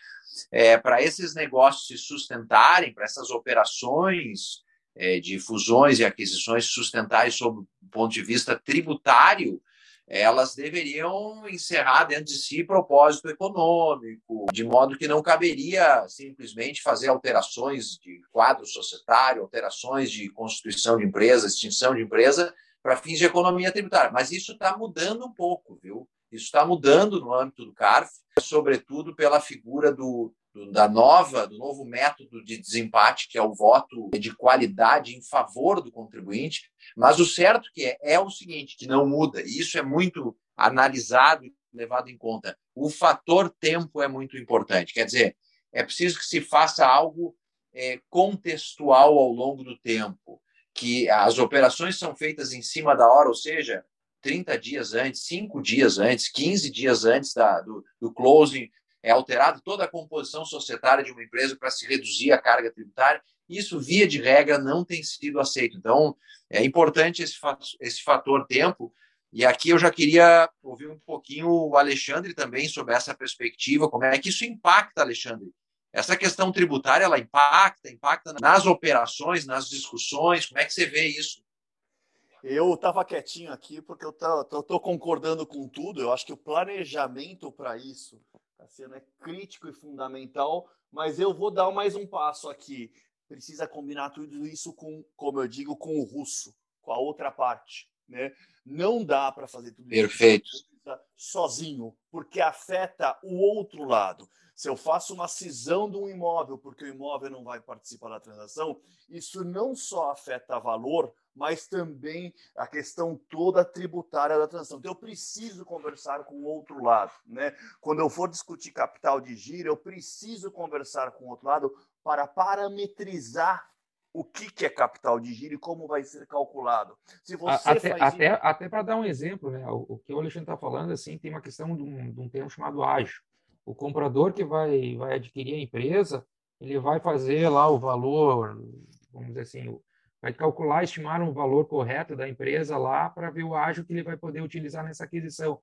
é, para esses negócios se sustentarem, para essas operações é, de fusões e aquisições sustentáveis sob o ponto de vista tributário, elas deveriam encerrar dentro de si propósito econômico, de modo que não caberia simplesmente fazer alterações de quadro societário, alterações de constituição de empresa, extinção de empresa, para fins de economia tributária. Mas isso está mudando um pouco, viu? Isso está mudando no âmbito do CARF, sobretudo pela figura do, do, da nova, do novo método de desempate, que é o voto de qualidade em favor do contribuinte. Mas o certo que é, é o seguinte, que não muda, e isso é muito analisado e levado em conta. O fator tempo é muito importante. Quer dizer, é preciso que se faça algo é, contextual ao longo do tempo, que as operações são feitas em cima da hora, ou seja, 30 dias antes, 5 dias antes, 15 dias antes da, do, do closing, é alterada toda a composição societária de uma empresa para se reduzir a carga tributária. Isso, via de regra, não tem sido aceito. Então, é importante esse, esse fator tempo, E aqui eu já queria ouvir um pouquinho o Alexandre também sobre essa perspectiva, como é que isso impacta, Alexandre? Essa questão tributária, ela impacta, impacta nas operações, nas discussões, como é que você vê isso? Eu estava quietinho aqui porque eu estou concordando com tudo. Eu acho que o planejamento para isso sendo é crítico e fundamental, mas eu vou dar mais um passo aqui. Precisa combinar tudo isso com, como eu digo, com o russo, com a outra parte. Né? Não dá para fazer tudo Perfeito. Sozinho, porque afeta o outro lado. Se eu faço uma cisão de um imóvel porque o imóvel não vai participar da transação, isso não só afeta valor, mas também a questão toda tributária da transação. Então, eu preciso conversar com o outro lado. Né? Quando eu for discutir capital de giro, eu preciso conversar com o outro lado para parametrizar o que, que é capital de giro e como vai ser calculado. Se você até, até, isso... até para dar um exemplo, né? o, o que o Alexandre está falando, assim, tem uma questão de um, de um termo chamado ágil. O comprador que vai, vai adquirir a empresa, ele vai fazer lá o valor, vamos dizer assim, vai calcular, estimar um valor correto da empresa lá para ver o ágio que ele vai poder utilizar nessa aquisição.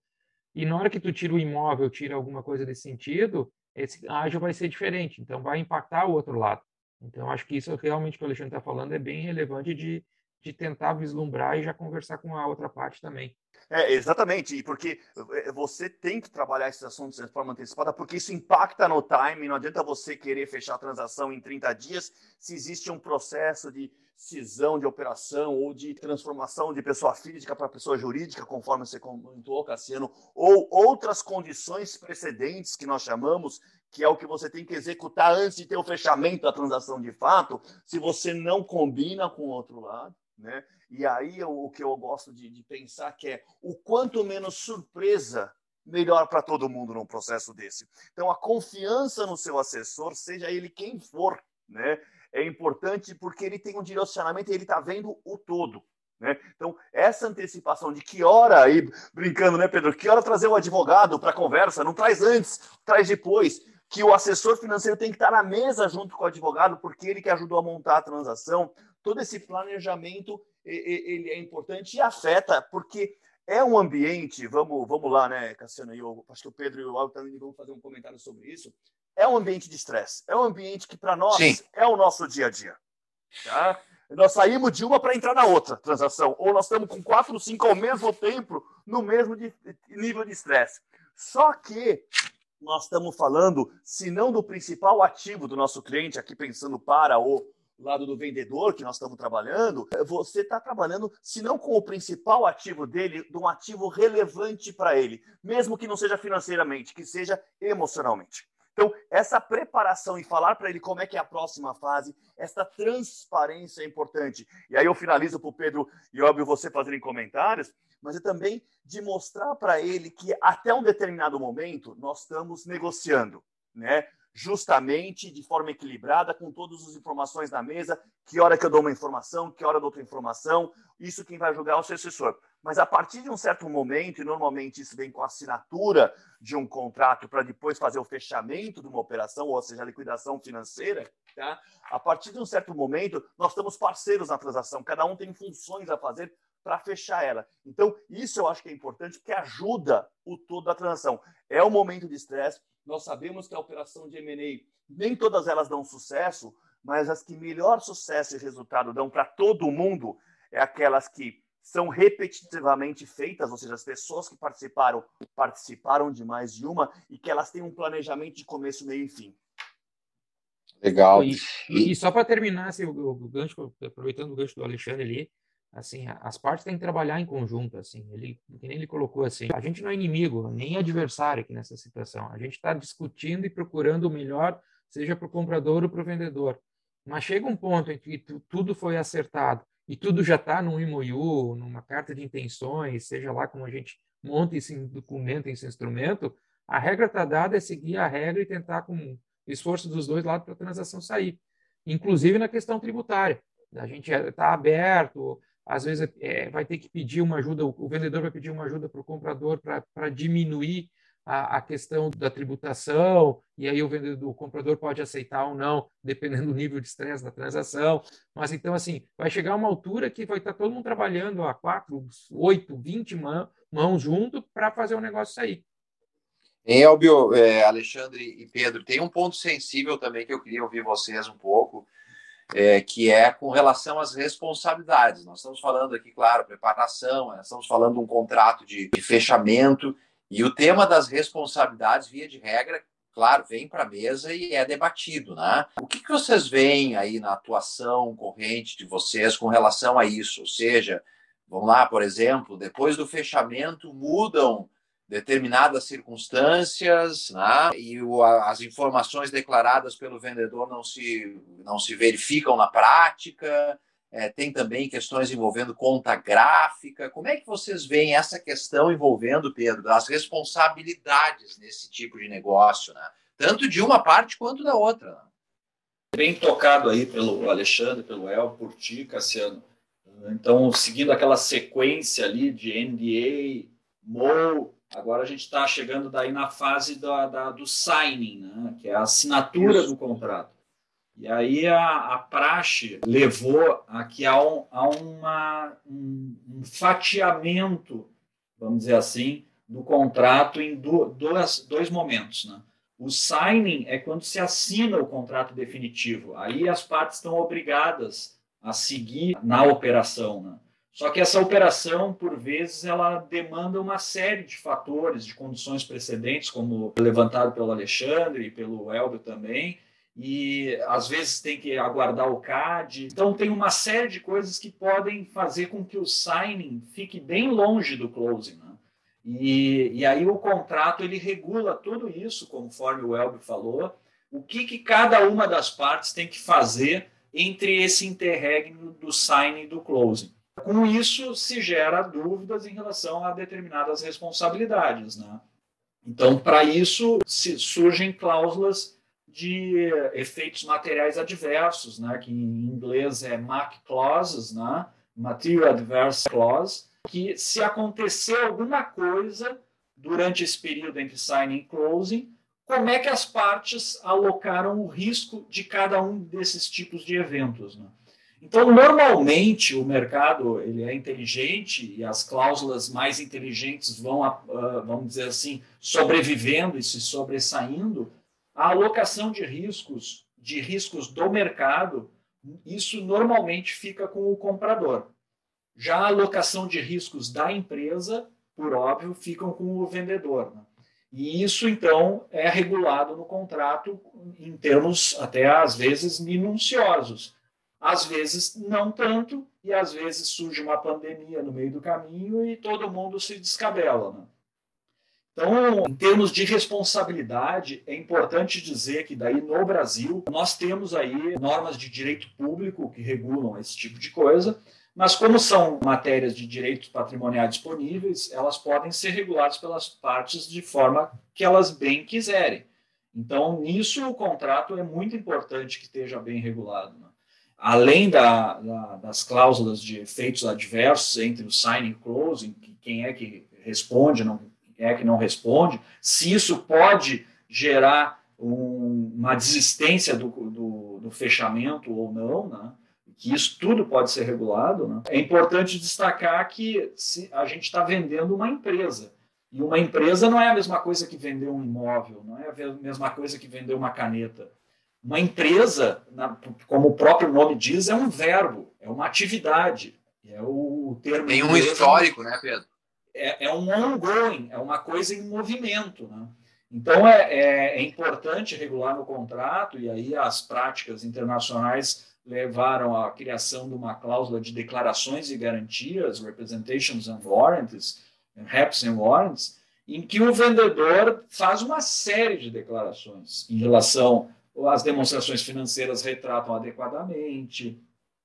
E na hora que tu tira o imóvel, tira alguma coisa desse sentido, esse ágio vai ser diferente, então vai impactar o outro lado. Então, acho que isso realmente que o Alexandre está falando é bem relevante de, de tentar vislumbrar e já conversar com a outra parte também. É, exatamente, porque eh, você tem que trabalhar esses assuntos de forma antecipada, porque isso impacta no time, não adianta você querer fechar a transação em 30 dias se existe um processo de cisão de operação ou de transformação de pessoa física para pessoa jurídica, conforme você comentou, Cassiano, ou outras condições precedentes que nós chamamos, que é o que você tem que executar antes de ter o fechamento da transação de fato, se você não combina com o outro lado. Né? E aí o que eu gosto de, de pensar que é o quanto menos surpresa melhor para todo mundo num processo desse. Então, a confiança no seu assessor, seja ele quem for, né, é importante porque ele tem um direcionamento e ele está vendo o todo. Né? Então, essa antecipação de que hora, aí, brincando, né, Pedro? Que hora trazer o advogado para a conversa? Não traz antes, traz depois. Que o assessor financeiro tem que estar na mesa junto com o advogado, porque ele que ajudou a montar a transação todo esse planejamento ele é importante e afeta, porque é um ambiente, vamos, vamos lá, né, Cassiano, e eu acho que o Pedro e o Aldo também vão fazer um comentário sobre isso, é um ambiente de estresse, é um ambiente que para nós Sim. é o nosso dia a dia. Tá? Nós saímos de uma para entrar na outra transação, ou nós estamos com quatro ou cinco ao mesmo tempo no mesmo de, nível de estresse. Só que nós estamos falando, se não do principal ativo do nosso cliente, aqui pensando para o lado do vendedor que nós estamos trabalhando, é, você está trabalhando, se não com o principal ativo dele, de um ativo relevante para ele, mesmo que não seja financeiramente, que seja emocionalmente. Então, essa preparação e falar para ele como é que é a próxima fase, essa transparência é importante. E aí eu finalizo para o Pedro e, óbvio, você fazerem comentários, mas é também de mostrar para ele que até um determinado momento nós estamos negociando, né? justamente de forma equilibrada, com todas as informações na mesa, que hora que eu dou uma informação, que hora eu dou outra informação, isso quem vai julgar é o seu assessor. Mas a partir de um certo momento, e normalmente isso vem com a assinatura de um contrato para depois fazer o fechamento de uma operação, ou seja, a liquidação financeira, tá? a partir de um certo momento, nós estamos parceiros na transação, cada um tem funções a fazer para fechar ela. Então, isso eu acho que é importante, porque ajuda o todo da transação. É um momento de estresse, nós sabemos que a operação de M&A, nem todas elas dão sucesso, mas as que melhor sucesso e resultado dão para todo mundo é aquelas que são repetitivamente feitas, ou seja, as pessoas que participaram participaram de mais de uma e que elas têm um planejamento de começo, meio e fim. Legal. E, e, e só para terminar, assim, o, o, gancho, aproveitando o gancho do Alexandre ali, assim, as partes têm que trabalhar em conjunto, assim, ele, que nem ele colocou assim, a gente não é inimigo, nem adversário aqui nessa situação, a gente está discutindo e procurando o melhor, seja para o comprador ou para o vendedor, mas chega um ponto em que tudo foi acertado e tudo já está num MOU, numa carta de intenções, seja lá como a gente monta esse documento, esse instrumento, a regra está dada é seguir a regra e tentar com esforço dos dois lados para a transação sair, inclusive na questão tributária. A gente está aberto, às vezes é, vai ter que pedir uma ajuda, o vendedor vai pedir uma ajuda para o comprador para diminuir a, a, questão da tributação, e aí o vendedor, o comprador pode aceitar ou não, dependendo do nível de estresse da transação. Mas então, assim, vai chegar uma altura que vai estar todo mundo trabalhando a 4, 8, 20 mãos junto para fazer o negócio sair. Elbio, é, Alexandre e Pedro, tem um ponto sensível também que eu queria ouvir vocês um pouco, é, que é com relação às responsabilidades. Nós estamos falando aqui, claro, preparação, nós estamos falando de um contrato de, de fechamento, e o tema das responsabilidades, via de regra, claro, vem para a mesa e é debatido, né? O que, que vocês veem aí na atuação corrente de vocês com relação a isso? Ou seja, vamos lá, por exemplo, depois do fechamento mudam determinadas circunstâncias, né? e o, as informações declaradas pelo vendedor não se, não se verificam na prática. É, tem também questões envolvendo conta gráfica. Como é que vocês veem essa questão envolvendo, Pedro, das responsabilidades nesse tipo de negócio, né? tanto de uma parte quanto da outra? Né? Bem tocado aí pelo Alexandre, pelo El, por ti, Cassiano. Então, seguindo aquela sequência ali de NDA, MO, Agora a gente está chegando daí na fase da, da, do signing, né? que é a assinatura do contrato. E aí a, a praxe levou a que há, um, há uma, um, um, fatiamento, vamos dizer assim, do contrato em do, dois, dois momentos. Né? O signing é quando se assina o contrato definitivo. Aí as partes estão obrigadas a seguir na operação. Né? Só que essa operação, por vezes, ela demanda uma série de fatores, de condições precedentes, como levantado pelo Alexandre e pelo Elbio também, e às vezes tem que aguardar o CAD. Então, tem uma série de coisas que podem fazer com que o signing fique bem longe do closing. Né? E, e aí o contrato ele regula tudo isso, conforme o Elbio falou, o que, que cada uma das partes tem que fazer entre esse interregno do signing e do closing. Com isso, se gera dúvidas em relação a determinadas responsabilidades. Né? Então, para isso, surgem cláusulas de efeitos materiais adversos, né? que em inglês é MAC clauses, né? Material Adverse Clause, que se acontecer alguma coisa durante esse período entre signing e closing, como é que as partes alocaram o risco de cada um desses tipos de eventos. Né? Então, normalmente, o mercado ele é inteligente e as cláusulas mais inteligentes vão, uh, vamos dizer assim, sobrevivendo e se sobressaindo. A alocação de riscos, de riscos do mercado, isso normalmente fica com o comprador. Já a alocação de riscos da empresa, por óbvio, ficam com o vendedor. Né? E isso, então, é regulado no contrato em termos até às vezes minuciosos às vezes não tanto, e às vezes surge uma pandemia no meio do caminho e todo mundo se descabela. Né? Então, em termos de responsabilidade, é importante dizer que daí no Brasil nós temos aí normas de direito público que regulam esse tipo de coisa, mas como são matérias de direitos patrimoniais disponíveis, elas podem ser reguladas pelas partes de forma que elas bem quiserem. Então, nisso o contrato é muito importante que esteja bem regulado. Né? Além da, da, das cláusulas de efeitos adversos entre o signing e closing, que quem é que responde, não, quem é que não responde, se isso pode gerar um, uma desistência do, do, do, fechamento ou não, né? que isso tudo pode ser regulado. Né? É importante destacar que se a gente está vendendo uma empresa. E uma empresa não é a mesma coisa que vender um imóvel, não é a mesma coisa que vender uma caneta. Uma empresa, como o próprio nome diz, é um verbo, é uma atividade. É o termo. Tem um histórico, né, Pedro? É, é um ongoing, é uma coisa em movimento. Né? Então é, é, é importante regular no contrato, e aí as práticas internacionais levaram à criação de uma cláusula de declarações e garantias, representations and warranties, reps and warrants, em que o vendedor faz uma série de declarações em relação as demonstrações financeiras retratam adequadamente,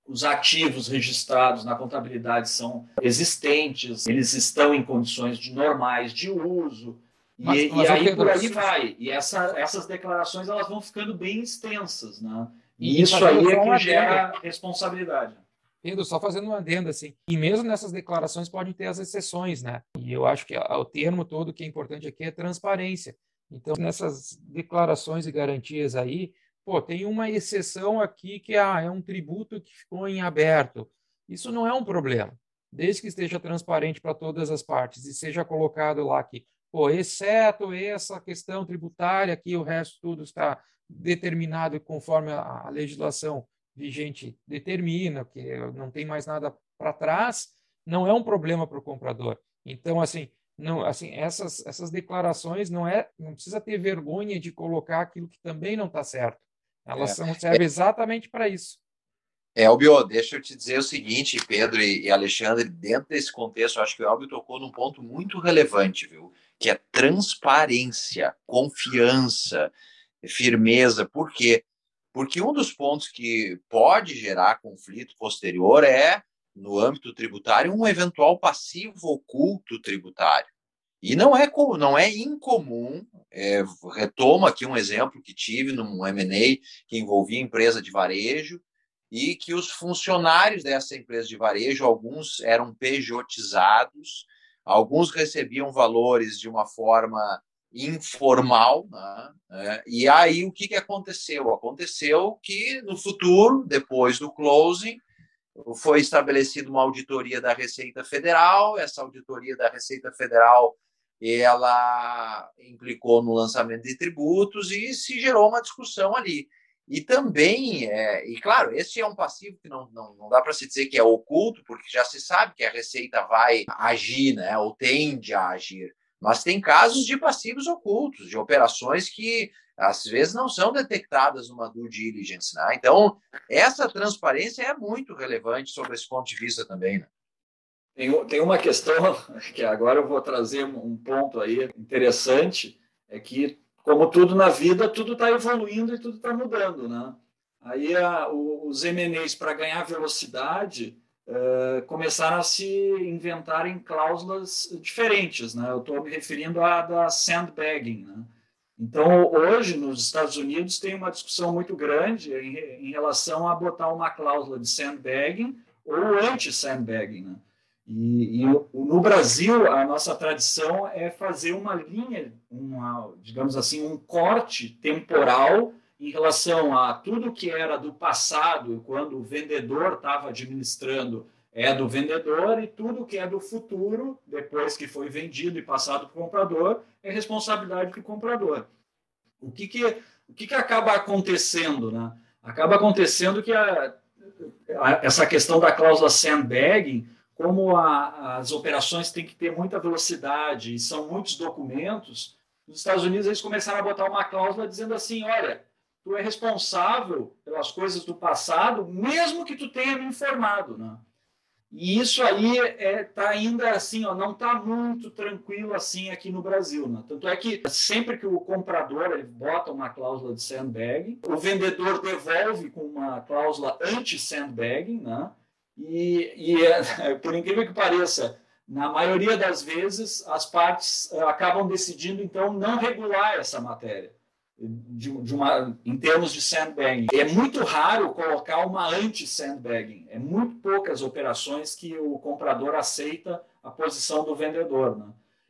os ativos registrados na contabilidade são existentes, eles estão em condições de normais de uso, e, mas, mas e aí por aí vai. E essa, essas declarações elas vão ficando bem extensas, né? E, e isso aí é que gera responsabilidade. Pedro, só fazendo uma adenda, assim, e mesmo nessas declarações podem ter as exceções, né? E eu acho que o termo todo que é importante aqui é transparência. Então, nessas declarações e garantias aí, pô, tem uma exceção aqui que ah, é um tributo que ficou em aberto. Isso não é um problema, desde que esteja transparente para todas as partes e seja colocado lá que, pô, exceto essa questão tributária, que o resto tudo está determinado conforme a, legislação vigente determina, que não tem mais nada para trás, não é um problema para o comprador. Então, assim, não, assim, essas, essas declarações não é, não precisa ter vergonha de colocar aquilo que também não está certo. Elas é. são, servem exatamente para isso. É, Albio, deixa eu te dizer o seguinte, Pedro e Alexandre, dentro desse contexto, acho que o Albio tocou num ponto muito relevante, viu? Que é transparência, confiança, firmeza. Por quê? Porque um dos pontos que pode gerar conflito posterior é, no âmbito tributário, um eventual passivo oculto tributário. E não é, não é incomum, é, retomo aqui um exemplo que tive num M&A que envolvia empresa de varejo, e que os funcionários dessa empresa de varejo, alguns eram pejotizados, alguns recebiam valores de uma forma informal, né? É, e aí o que, que aconteceu? Aconteceu que no futuro, depois do closing, foi estabelecida uma auditoria da Receita Federal, essa auditoria da Receita Federal ela implicou no lançamento de tributos e se gerou uma discussão ali. E também, é, e claro, esse é um passivo que não, não, não dá para se dizer que é oculto, porque já se sabe que a Receita vai agir, né, ou tende a agir. Mas tem casos de passivos ocultos, de operações que às vezes não são detectadas numa due diligence. Né? Então, essa transparência é muito relevante sobre esse ponto de vista também. Né? Tem, tem uma questão que agora eu vou trazer um ponto aí interessante, é que como tudo na vida, tudo está evoluindo e tudo está mudando, né? Aí a, os MNEs, para ganhar velocidade, uh, começaram a se inventarem cláusulas diferentes, né? Eu estou me referindo à da sandbagging, né? Então, hoje, nos Estados Unidos, tem uma discussão muito grande em, em relação a botar uma cláusula de sandbagging ou anti-sandbagging, né? E, e, no Brasil, a nossa tradição é fazer uma linha, uma, digamos assim, um corte temporal em relação a tudo que era do passado, quando o vendedor estava administrando, é do vendedor, e tudo que é do futuro, depois que foi vendido e passado para o comprador, é responsabilidade do comprador. O que, que, o que, que acaba acontecendo? Né? Acaba acontecendo que a, a, essa questão da cláusula sandbagging como a, as operações têm que ter muita velocidade e são muitos documentos, nos Estados Unidos eles começaram a botar uma cláusula dizendo assim, olha, tu é responsável pelas coisas do passado, mesmo que tu tenha me informado, né? E isso aí está é, tá ainda assim, ó, não está muito tranquilo assim aqui no Brasil. Né? Tanto é que sempre que o comprador ele bota uma cláusula de sandbagging, o vendedor devolve com uma cláusula anti-sandbagging, né? E, e é, por incrível que pareça, na maioria das vezes, as partes eh, acabam decidindo, então, não regular essa matéria. De, de, uma, em termos de sandbagging. É muito raro colocar uma anti-sandbagging. É muito poucas operações que o comprador aceita a posição do vendedor. Né?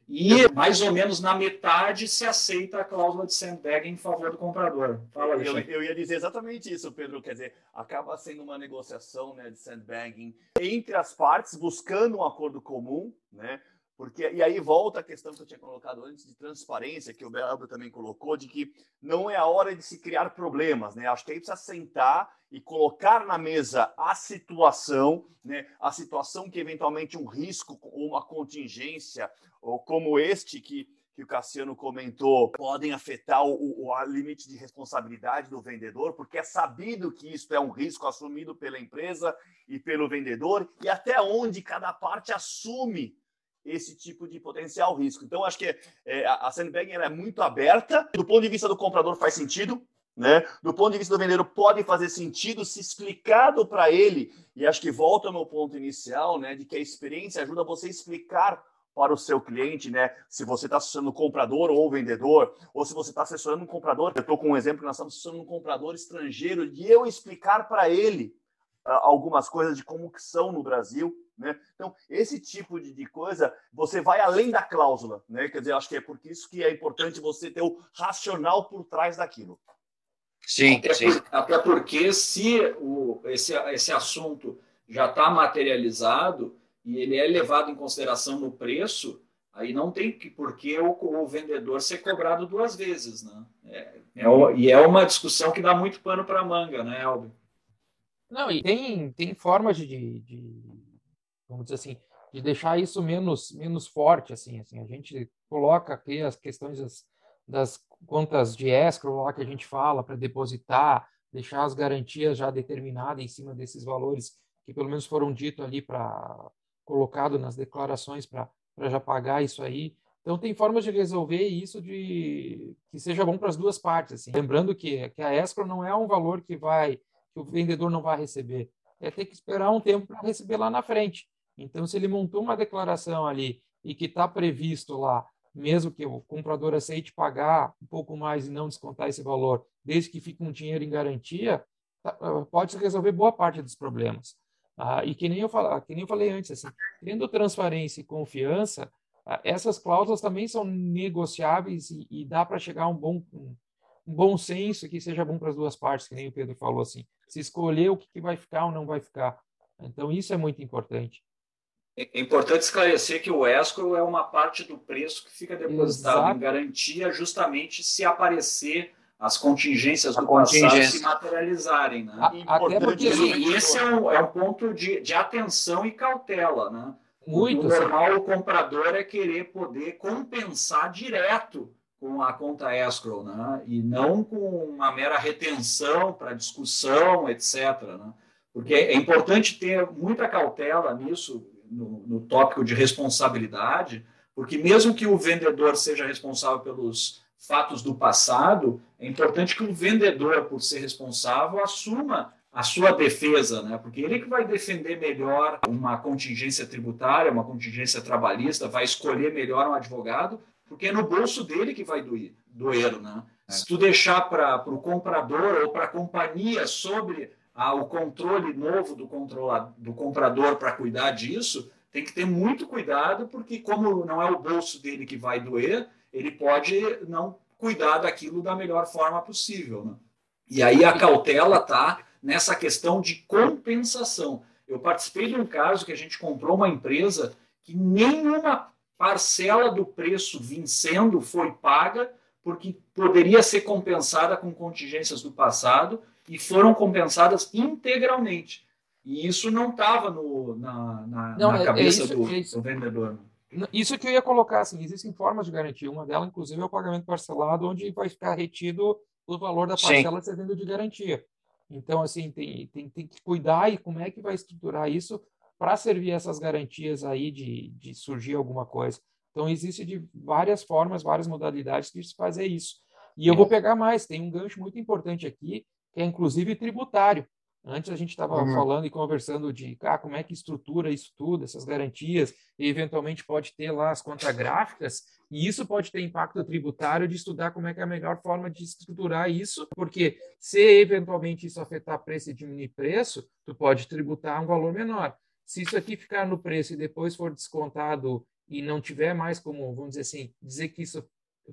E mais ou menos na metade se aceita a cláusula de sandbag em favor do comprador. Fala, eu, eu, ia dizer exatamente isso, Pedro. Quer dizer, acaba sendo uma negociação né, de sandbagging entre as partes, buscando um acordo comum, né? Porque, e aí volta a questão que eu tinha colocado antes de transparência, que o Belbro também colocou, de que não é a hora de se criar problemas, né? Acho que aí precisa sentar e colocar na mesa a situação, né? A situação que eventualmente um risco ou uma contingência, ou como este que, que o Cassiano comentou, podem afetar o, o limite de responsabilidade do vendedor, porque é sabido que isso é um risco assumido pela empresa e pelo vendedor, e até onde cada parte assume esse tipo de potencial risco. Então, acho que é, a sandbagging é muito aberta. Do ponto de vista do comprador, faz sentido. Né? Do ponto de vista do vendedor, pode fazer sentido se explicado para ele. E acho que volta ao meu ponto inicial, né, de que a experiência ajuda você a explicar para o seu cliente, né? Se você está assessorando um comprador ou vendedor, ou se você está assessorando um comprador, eu estou com um exemplo que nós estamos assessorando um comprador estrangeiro, de eu explicar para ele algumas coisas de como que são no Brasil. Né? Então, esse tipo de, de, coisa, você vai além da cláusula. Né? Quer dizer, acho que é por isso que é importante você ter o racional por trás daquilo. Sim, até, sim. Por, até porque se o, esse, esse assunto já está materializado e ele é levado em consideração no preço, aí não tem que por que o, o vendedor ser cobrado duas vezes. Né? É, é, e é uma discussão que dá muito pano para manga, né, Elber? Não, e tem, tem formas de, de, vamos dizer assim, de deixar isso menos, menos forte, assim, assim, a gente coloca aqui as questões das, das contas de escrow lá que a gente fala para depositar, deixar as garantias já determinadas em cima desses valores que pelo menos foram ditos ali para colocado nas declarações para já pagar isso aí. Então tem formas de resolver isso de que seja bom para as duas partes, assim. Lembrando que, que a escrow não é um valor que vai que o vendedor não vai receber, é ter que esperar um tempo para receber lá na frente. Então se ele montou uma declaração ali e que está previsto lá mesmo que o comprador aceite pagar um pouco mais e não descontar esse valor, desde que fique um dinheiro em garantia, tá, ah, pode resolver boa parte dos problemas. Ah, e que nem, eu fala, que nem eu falei antes, assim, tendo transparência e confiança, ah, essas cláusulas também são negociáveis e, e dá para chegar a um bom, bom senso que seja bom para as duas partes, que nem o Pedro falou assim, se escolher o que, que vai ficar ou não vai ficar. Então, isso é muito importante. É importante esclarecer que o escrow é uma parte do preço que fica depositado Exato. em garantia justamente se aparecer as contingências do contingência. passado se materializarem. Né? A, até porque, e esse é um, é um ponto de, de, atenção e cautela. Né? Muito. O normal, o comprador é querer poder compensar direto com a conta escrow, né? e não com uma mera retenção para discussão, etc. Né? Porque é importante ter muita cautela nisso, no, no tópico de responsabilidade, porque mesmo que o vendedor seja responsável pelos fatos do passado, é importante que o vendedor, por ser responsável, assuma a sua defesa, né? porque ele que vai defender melhor uma contingência tributária, uma contingência trabalhista, vai escolher melhor um advogado, porque é no bolso dele que vai doer, doer né? É. Se tu deixar para o comprador ou para a companhia sobre ah, o controle novo do, controla, do comprador para cuidar disso, tem que ter muito cuidado, porque como não é o bolso dele que vai doer, ele pode não cuidar daquilo da melhor forma possível. Né? E aí a cautela está nessa questão de compensação. Eu participei de um caso que a gente comprou uma empresa que nenhuma parcela do preço vencendo foi paga, porque poderia ser compensada com contingências do passado, e foram compensadas integralmente. E isso não estava na, na, não, na é, cabeça é isso, do, é do, vendedor. Isso que eu ia colocar, assim, existem formas de garantia. Uma delas, inclusive, é o pagamento parcelado, onde vai ficar retido o valor da parcela Sim. servindo de garantia. Então, assim, tem, tem, tem que cuidar e como é que vai estruturar isso para servir essas garantias aí de, de surgir alguma coisa. Então, existe de várias formas, várias modalidades de se fazer isso. E eu vou pegar mais, tem um gancho muito importante aqui, que é inclusive tributário. Antes a gente estava uhum. falando e conversando de ah, como é que estrutura isso tudo, essas garantias, e eventualmente pode ter lá as contas gráficas, e isso pode ter impacto tributário de estudar como é que é a melhor forma de estruturar isso, porque se eventualmente isso afetar preço e diminuir preço, tu pode tributar um valor menor. Se isso aqui ficar no preço e depois for descontado e não tiver mais como, vamos dizer assim, dizer que isso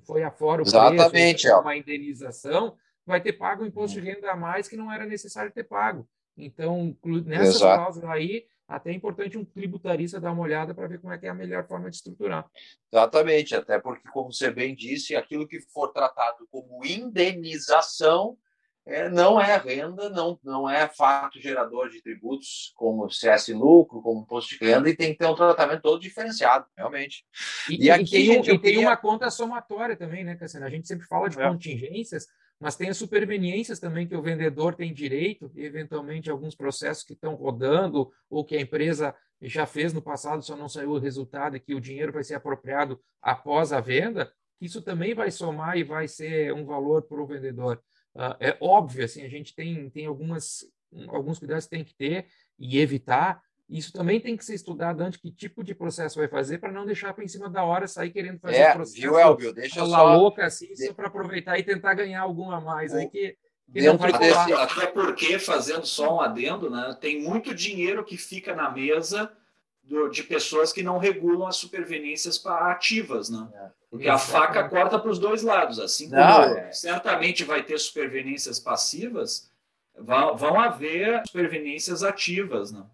foi afora o Exatamente, preço, uma indenização, vai ter pago um imposto de renda a mais que não era necessário ter pago. Então, nessa cláusula aí, até é importante um tributarista dar uma olhada para ver como é que é a melhor forma de estruturar. Exatamente, até porque, como você bem disse, aquilo que for tratado como indenização é, não é renda, não, não é fato gerador de tributos, como CS lucro, como imposto de renda, e tem que ter um tratamento todo diferenciado, realmente. E, e aqui e tem, gente, e tem uma conta somatória também, né, Cassiano? A gente sempre fala de é. contingências, mas tem as superveniências também que o vendedor tem direito, e eventualmente alguns processos que estão rodando ou que a empresa já fez no passado, só não saiu o resultado e que o dinheiro vai ser apropriado após a venda, isso também vai somar e vai ser um valor para o vendedor. Uh, é óbvio, assim, a gente tem, tem algumas, alguns cuidados que tem que ter e evitar, isso também tem que ser estudado antes que tipo de processo vai fazer para não deixar para em cima da hora sair querendo fazer é, processo viu, Elvio? Deixa eu só... louca assim, de... só para aproveitar e tentar ganhar alguma a mais. O... Aí que, dentro desse... Até porque, fazendo só um adendo, né, tem muito dinheiro que fica na mesa do, de pessoas que não regulam as superveniências ativas, né? É, porque a faca corta para os dois lados, assim como não, é... certamente vai ter superveniências passivas, vão, vão haver superveniências ativas, né?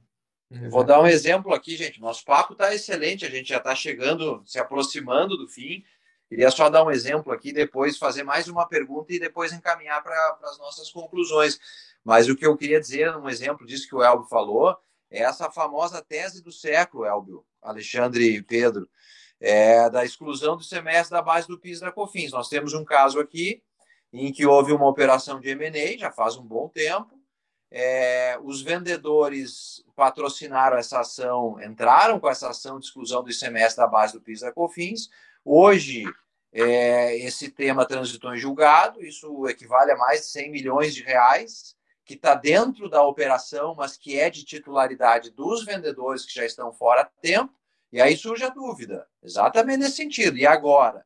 vou dar um exemplo aqui, gente. Nosso papo está excelente, a gente já está chegando, se aproximando do fim. Queria só dar um exemplo aqui, depois fazer mais uma pergunta e depois encaminhar para as nossas conclusões. Mas o que eu queria dizer, um exemplo disso que o Elbio falou, essa famosa tese do século, Elbio, Alexandre e Pedro, é, da exclusão do semestre da base do PIS da COFINS. Nós temos um caso aqui em que houve uma operação de M&A, já faz um bom tempo, é, os vendedores patrocinaram essa ação, entraram com essa ação de exclusão do semestre da base do PIS da COFINS, Hoje, é, esse tema transitou em julgado, isso equivale a mais de 100 milhões de reais, que está dentro da operação, mas que é de titularidade dos vendedores que já estão fora há tempo, e aí surge a dúvida, exatamente nesse sentido. E agora?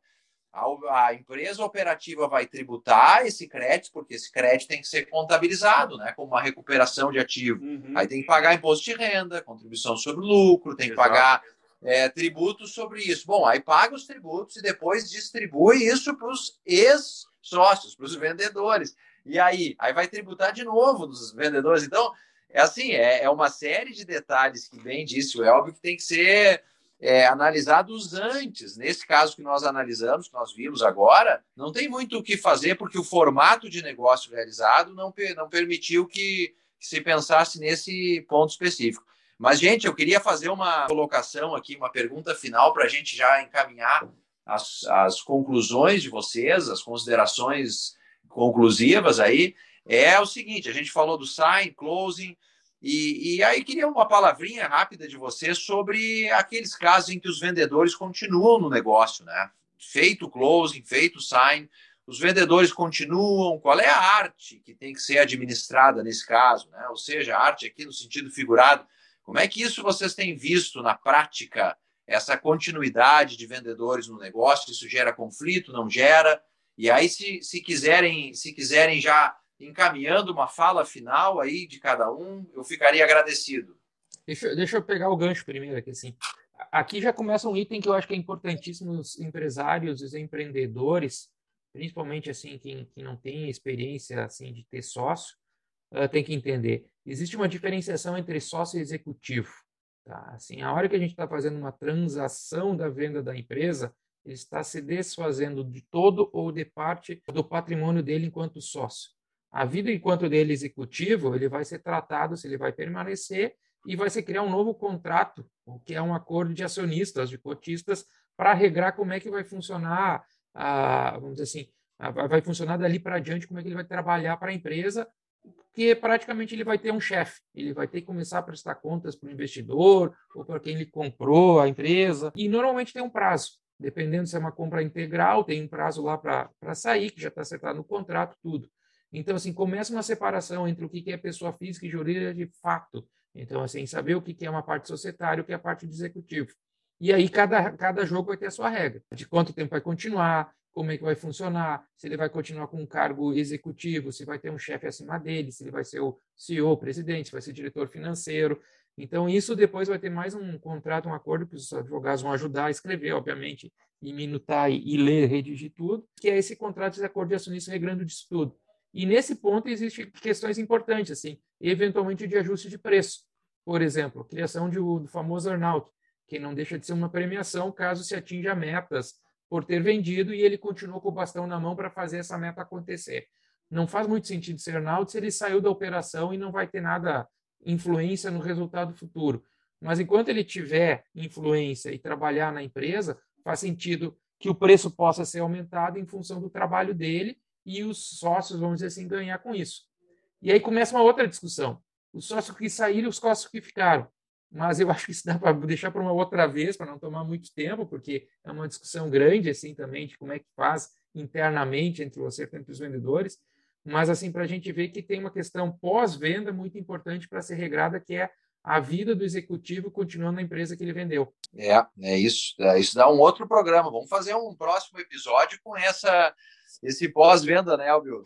A, a, empresa operativa vai tributar esse crédito, porque esse crédito tem que ser contabilizado, né, como uma recuperação de ativo. Uhum. Aí tem que pagar imposto de renda, contribuição sobre lucro, tem que Exato. pagar é, tributos sobre isso. Bom, aí paga os tributos e depois distribui isso para os ex-sócios, para os vendedores. E aí? Aí vai tributar de novo dos vendedores. Então, é assim, é, é uma série de detalhes que bem disse o Elbio que tem que ser é, analisados antes. Nesse caso que nós analisamos, que nós vimos agora, não tem muito o que fazer, porque o formato de negócio realizado não, não permitiu que, que se pensasse nesse ponto específico. Mas, gente, eu queria fazer uma colocação aqui, uma pergunta final para a gente já encaminhar as, as conclusões de vocês, as considerações conclusivas aí. É o seguinte: a gente falou do sign, closing, e, e, aí queria uma palavrinha rápida de vocês sobre aqueles casos em que os vendedores continuam no negócio, né? Feito o closing, feito o sign, os vendedores continuam. Qual é a arte que tem que ser administrada nesse caso, né? Ou seja, a arte aqui no sentido figurado como é que isso vocês têm visto na prática, essa continuidade de vendedores no negócio? Isso gera conflito, não gera? E aí, se, se quiserem, se quiserem já encaminhando uma fala final aí de cada um, eu ficaria agradecido. Deixa, deixa eu pegar o gancho primeiro aqui, assim. Aqui já começa um item que eu acho que é importantíssimo os empresários, os empreendedores, principalmente assim quem, quem não tem experiência assim de ter sócio, uh, tem que entender. Existe uma diferenciação entre sócio e executivo. Tá? Assim, a hora que a gente está fazendo uma transação da venda da empresa, está se desfazendo de todo ou de parte do patrimônio dele enquanto sócio. A vida enquanto dele executivo, ele vai ser tratado se ele vai permanecer e vai se criar um novo contrato, o que é um acordo de acionistas, de cotistas, para regrar como é que vai funcionar, a, vamos dizer assim, a, vai funcionar dali para diante, como é que ele vai trabalhar para a empresa porque praticamente ele vai ter um chefe, ele vai ter que começar a prestar contas para o investidor ou para quem ele comprou a empresa, e normalmente tem um prazo, dependendo se é uma compra integral, tem um prazo lá para sair, que já está acertado no contrato, tudo. Então, assim, começa uma separação entre o que é pessoa física e jurídica de fato. Então, assim, saber o que é uma parte societária o que é a parte do executivo. E aí, cada, cada jogo vai ter a sua regra, de quanto tempo vai continuar, como é que vai funcionar, se ele vai continuar com um cargo executivo, se vai ter um chefe acima dele, se ele vai ser o CEO, presidente, se vai ser diretor financeiro. Então, isso depois vai ter mais um contrato, um acordo que os advogados vão ajudar a escrever, obviamente, e minutar e, ler, redigir tudo, que é esse contrato de acordo de acionista regrando disso tudo. E nesse ponto existem questões importantes, assim, eventualmente de ajuste de preço. Por exemplo, criação de, do famoso earnout, que não deixa de ser uma premiação caso se atinja metas por ter vendido e ele continuou com o bastão na mão para fazer essa meta acontecer. Não faz muito sentido ser Arnaldo se ele saiu da operação e não vai ter nada influência no resultado futuro. Mas enquanto ele tiver influência e trabalhar na empresa, faz sentido que o preço possa ser aumentado em função do trabalho dele e os sócios, vamos dizer assim, ganhar com isso. E aí começa uma outra discussão. Os sócios que saíram os sócios que ficaram mas eu acho que isso dá para deixar para uma outra vez, para não tomar muito tempo, porque é uma discussão grande assim também de como é que faz internamente entre você e os vendedores, mas assim para a gente ver que tem uma questão pós-venda muito importante para ser regrada, que é a vida do executivo continuando na empresa que ele vendeu. É, é isso. É, isso dá um outro programa. Vamos fazer um próximo episódio com essa esse pós-venda, né, Albio?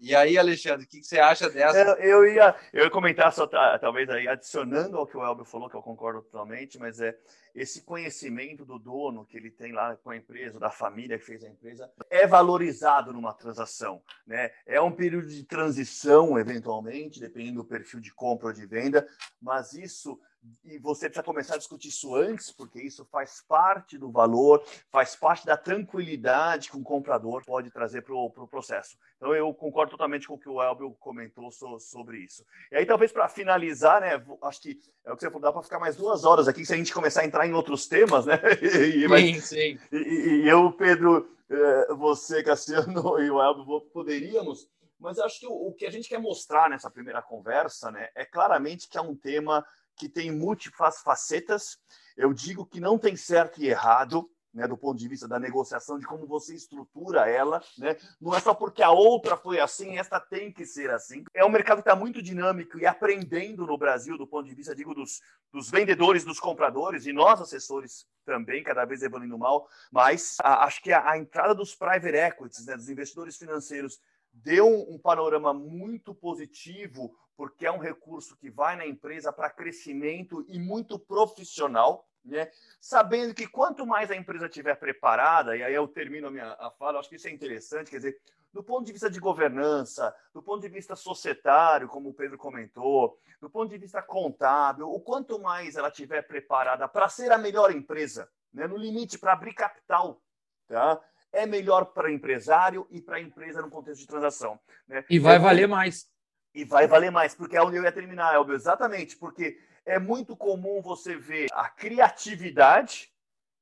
E aí, Alexandre, o que, você acha dessa? Eu, eu, ia, eu ia comentar só, talvez aí, adicionando ao que o Elber falou, que eu concordo totalmente, mas é esse conhecimento do dono que ele tem lá com a empresa, da família que fez a empresa, é valorizado numa transação. Né? É um período de transição, eventualmente, dependendo do perfil de compra ou de venda, mas isso e você precisa começar a discutir isso antes, porque isso faz parte do valor, faz parte da tranquilidade que um comprador pode trazer para o pro processo. Então, eu concordo totalmente com o que o Elbio comentou so, sobre isso. E aí, talvez para finalizar, né, acho que é o que você falou, dá para ficar mais duas horas aqui se a gente começar a entrar em outros temas, né? E, sim, sim. E, e, eu, Pedro, eh, você, Cassiano e o Elbio poderíamos mas acho que o, o, que a gente quer mostrar nessa primeira conversa né, é claramente que é um tema que tem múltiplas facetas. Eu digo que não tem certo e errado, né, do ponto de vista da negociação, de como você estrutura ela. Né? Não é só porque a outra foi assim, esta tem que ser assim. É um mercado que está muito dinâmico e aprendendo no Brasil, do ponto de vista, digo, dos, dos vendedores, dos compradores, e nós, assessores, também, cada vez evoluindo mal. Mas a, acho que a, a, entrada dos private equities, né, dos investidores financeiros, deu um, panorama muito positivo porque é um recurso que vai na empresa para crescimento e muito profissional, né? sabendo que quanto mais a empresa estiver preparada, e aí eu termino a minha a fala, acho que isso é interessante, quer dizer, do ponto de vista de governança, do ponto de vista societário, como o Pedro comentou, do ponto de vista contábil, o quanto mais ela estiver preparada para ser a melhor empresa, né? no limite, para abrir capital, tá? É melhor para o empresário e para a empresa no contexto de transação. Né? E vai é, valer mais. E vai valer mais, porque é onde eu ia terminar, Elbio. Exatamente, porque é muito comum você ver a criatividade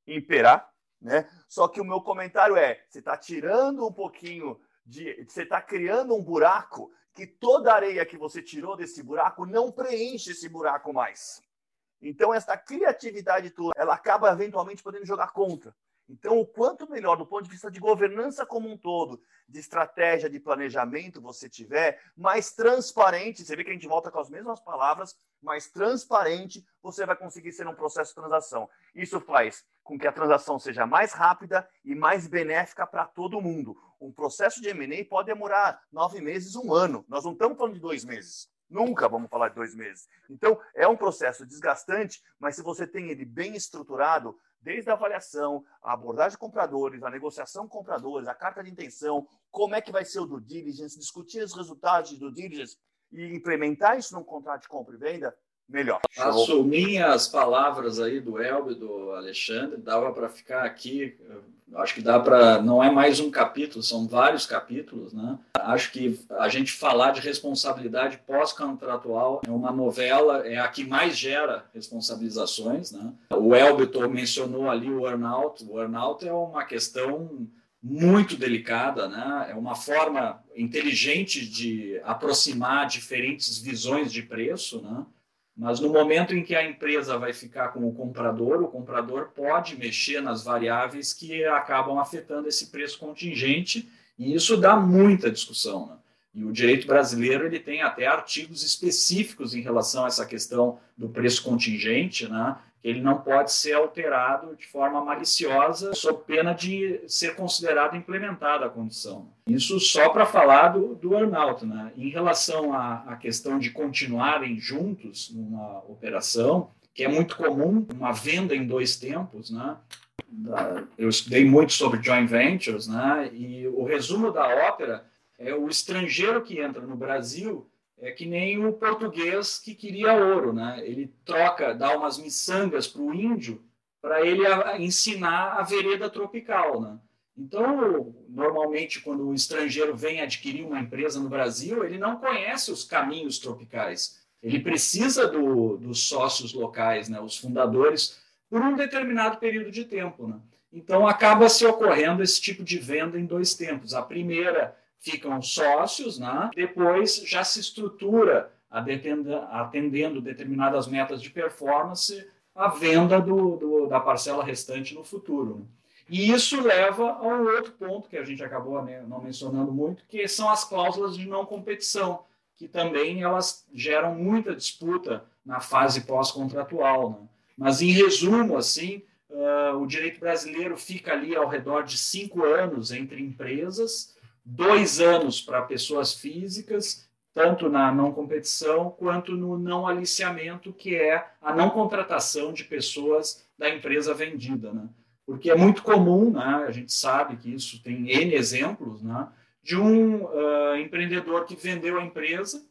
imperar, né? Só que o meu comentário é: você está tirando um pouquinho de. Você está criando um buraco que toda areia que você tirou desse buraco não preenche esse buraco mais. Então, essa criatividade toda, ela acaba eventualmente podendo jogar contra. Então, o quanto melhor do ponto de vista de governança como um todo, de estratégia, de planejamento você tiver, mais transparente, você vê que a gente volta com as mesmas palavras, mais transparente você vai conseguir ser um processo de transação. Isso faz com que a transação seja mais rápida e mais benéfica para todo mundo. Um processo de M&A pode demorar nove meses, um ano. Nós não estamos falando de dois meses. Nunca vamos falar de dois meses. Então, é um processo desgastante, mas se você tem ele bem estruturado, desde a avaliação, a abordagem de compradores, a negociação com compradores, a carta de intenção, como é que vai ser o due diligence, discutir os resultados do diligence e implementar isso num contrato de compra e venda, melhor. Assumir as palavras aí do Elber e do Alexandre, dava para ficar aqui, acho que dá para, não é mais um capítulo, são vários capítulos, né? Acho que a gente falar de responsabilidade pós-contratual é uma novela, é a que mais gera responsabilizações, né? O Elber mencionou ali o earnout, o earnout é uma questão muito delicada, né? É uma forma inteligente de aproximar diferentes visões de preço, né? Mas no momento em que a empresa vai ficar com o comprador, o comprador pode mexer nas variáveis que acabam afetando esse preço contingente, e isso dá muita discussão. Né? E o direito brasileiro ele tem até artigos específicos em relação a essa questão do preço contingente, né? Ele não pode ser alterado de forma maliciosa, sob pena de ser considerado implementada a condição. Isso só para falar do, do earnout. Né? Em relação à, à questão de continuarem juntos numa operação, que é muito comum, uma venda em dois tempos, né? Eu estudei muito sobre joint ventures, né? E o resumo da ópera é o estrangeiro que entra no Brasil é que nem o português que queria ouro, né? Ele troca, dá umas miçangas para o índio para ele ensinar a vereda tropical, né? Então, normalmente, quando o estrangeiro vem adquirir uma empresa no Brasil, ele não conhece os caminhos tropicais. Ele precisa do, dos sócios locais, né? Os fundadores, por um determinado período de tempo, né? Então, acaba se ocorrendo esse tipo de venda em dois tempos. A primeira ficam sócios, né? depois já se estrutura atendendo determinadas metas de performance a venda do, do, da parcela restante no futuro. E isso leva a um outro ponto que a gente acabou né, não mencionando muito, que são as cláusulas de não competição, que também elas geram muita disputa na fase pós-contratual. Né? Mas, em resumo, assim, uh, o direito brasileiro fica ali ao redor de cinco anos entre empresas, dois anos para pessoas físicas, tanto na não competição quanto no não aliciamento, que é a não contratação de pessoas da empresa vendida, né? Porque é muito comum, né? A gente sabe que isso tem N exemplos, né? De um uh, empreendedor que vendeu a empresa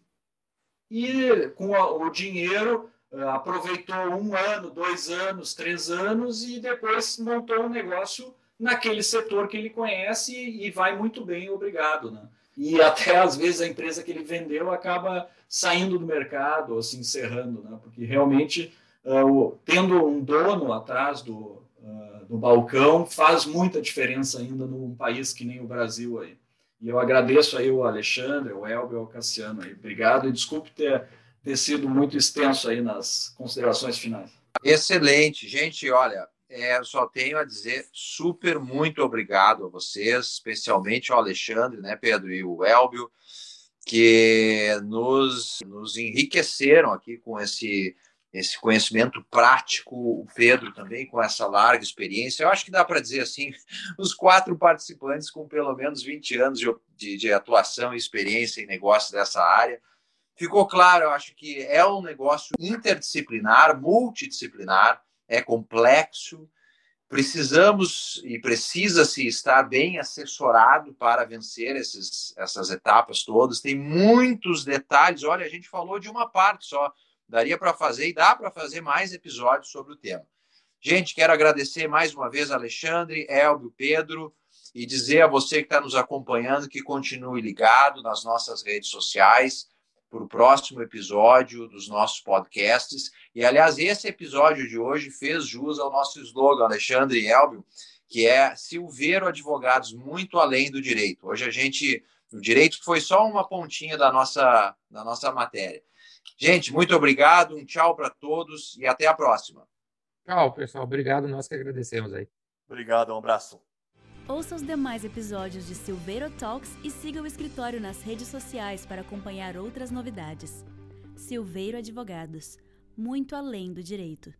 e com a, o dinheiro aproveitou um ano, dois anos, três anos e depois montou um negócio naquele setor que ele conhece e vai muito bem, obrigado, né? E até às vezes a empresa que ele vendeu acaba saindo do mercado ou se encerrando, né? Porque realmente uh, tendo um dono atrás do, uh, do balcão faz muita diferença ainda num país que nem o Brasil aí. E eu agradeço aí o Alexandre, o Elber, o Cassiano aí. Obrigado e desculpe ter, ter sido muito extenso aí nas considerações finais. Excelente, gente. Olha, é, só tenho a dizer super muito obrigado a vocês, especialmente ao Alexandre, né, Pedro, e o Elbio, que nos, nos enriqueceram aqui com esse, esse conhecimento prático, o Pedro também com essa larga experiência. Eu acho que dá para dizer assim, os quatro participantes com pelo menos 20 anos de, de, de atuação e experiência em negócios dessa área. Ficou claro, eu acho que é um negócio interdisciplinar, multidisciplinar, é complexo, precisamos e precisa-se estar bem assessorado para vencer esses, essas etapas todas. Tem muitos detalhes. Olha, a gente falou de uma parte só. Daria para fazer e dá para fazer mais episódios sobre o tema. Gente, quero agradecer mais uma vez Alexandre, Elbio, Pedro e dizer a você que está nos acompanhando que continue ligado nas nossas redes sociais para o próximo episódio dos nossos podcasts. E, aliás, esse episódio de hoje fez jus ao nosso slogan, Alexandre e Elbio, que é Silveiro Advogados muito além do direito. Hoje a gente, o direito foi só uma pontinha da nossa, da nossa matéria. Gente, muito obrigado, um tchau para todos e até a próxima. Tchau, pessoal. Obrigado, nós que agradecemos aí. Obrigado, um abraço. Ouça os demais episódios de Silveiro Talks e siga o escritório nas redes sociais para acompanhar outras novidades. Silveiro Advogados muito além do direito.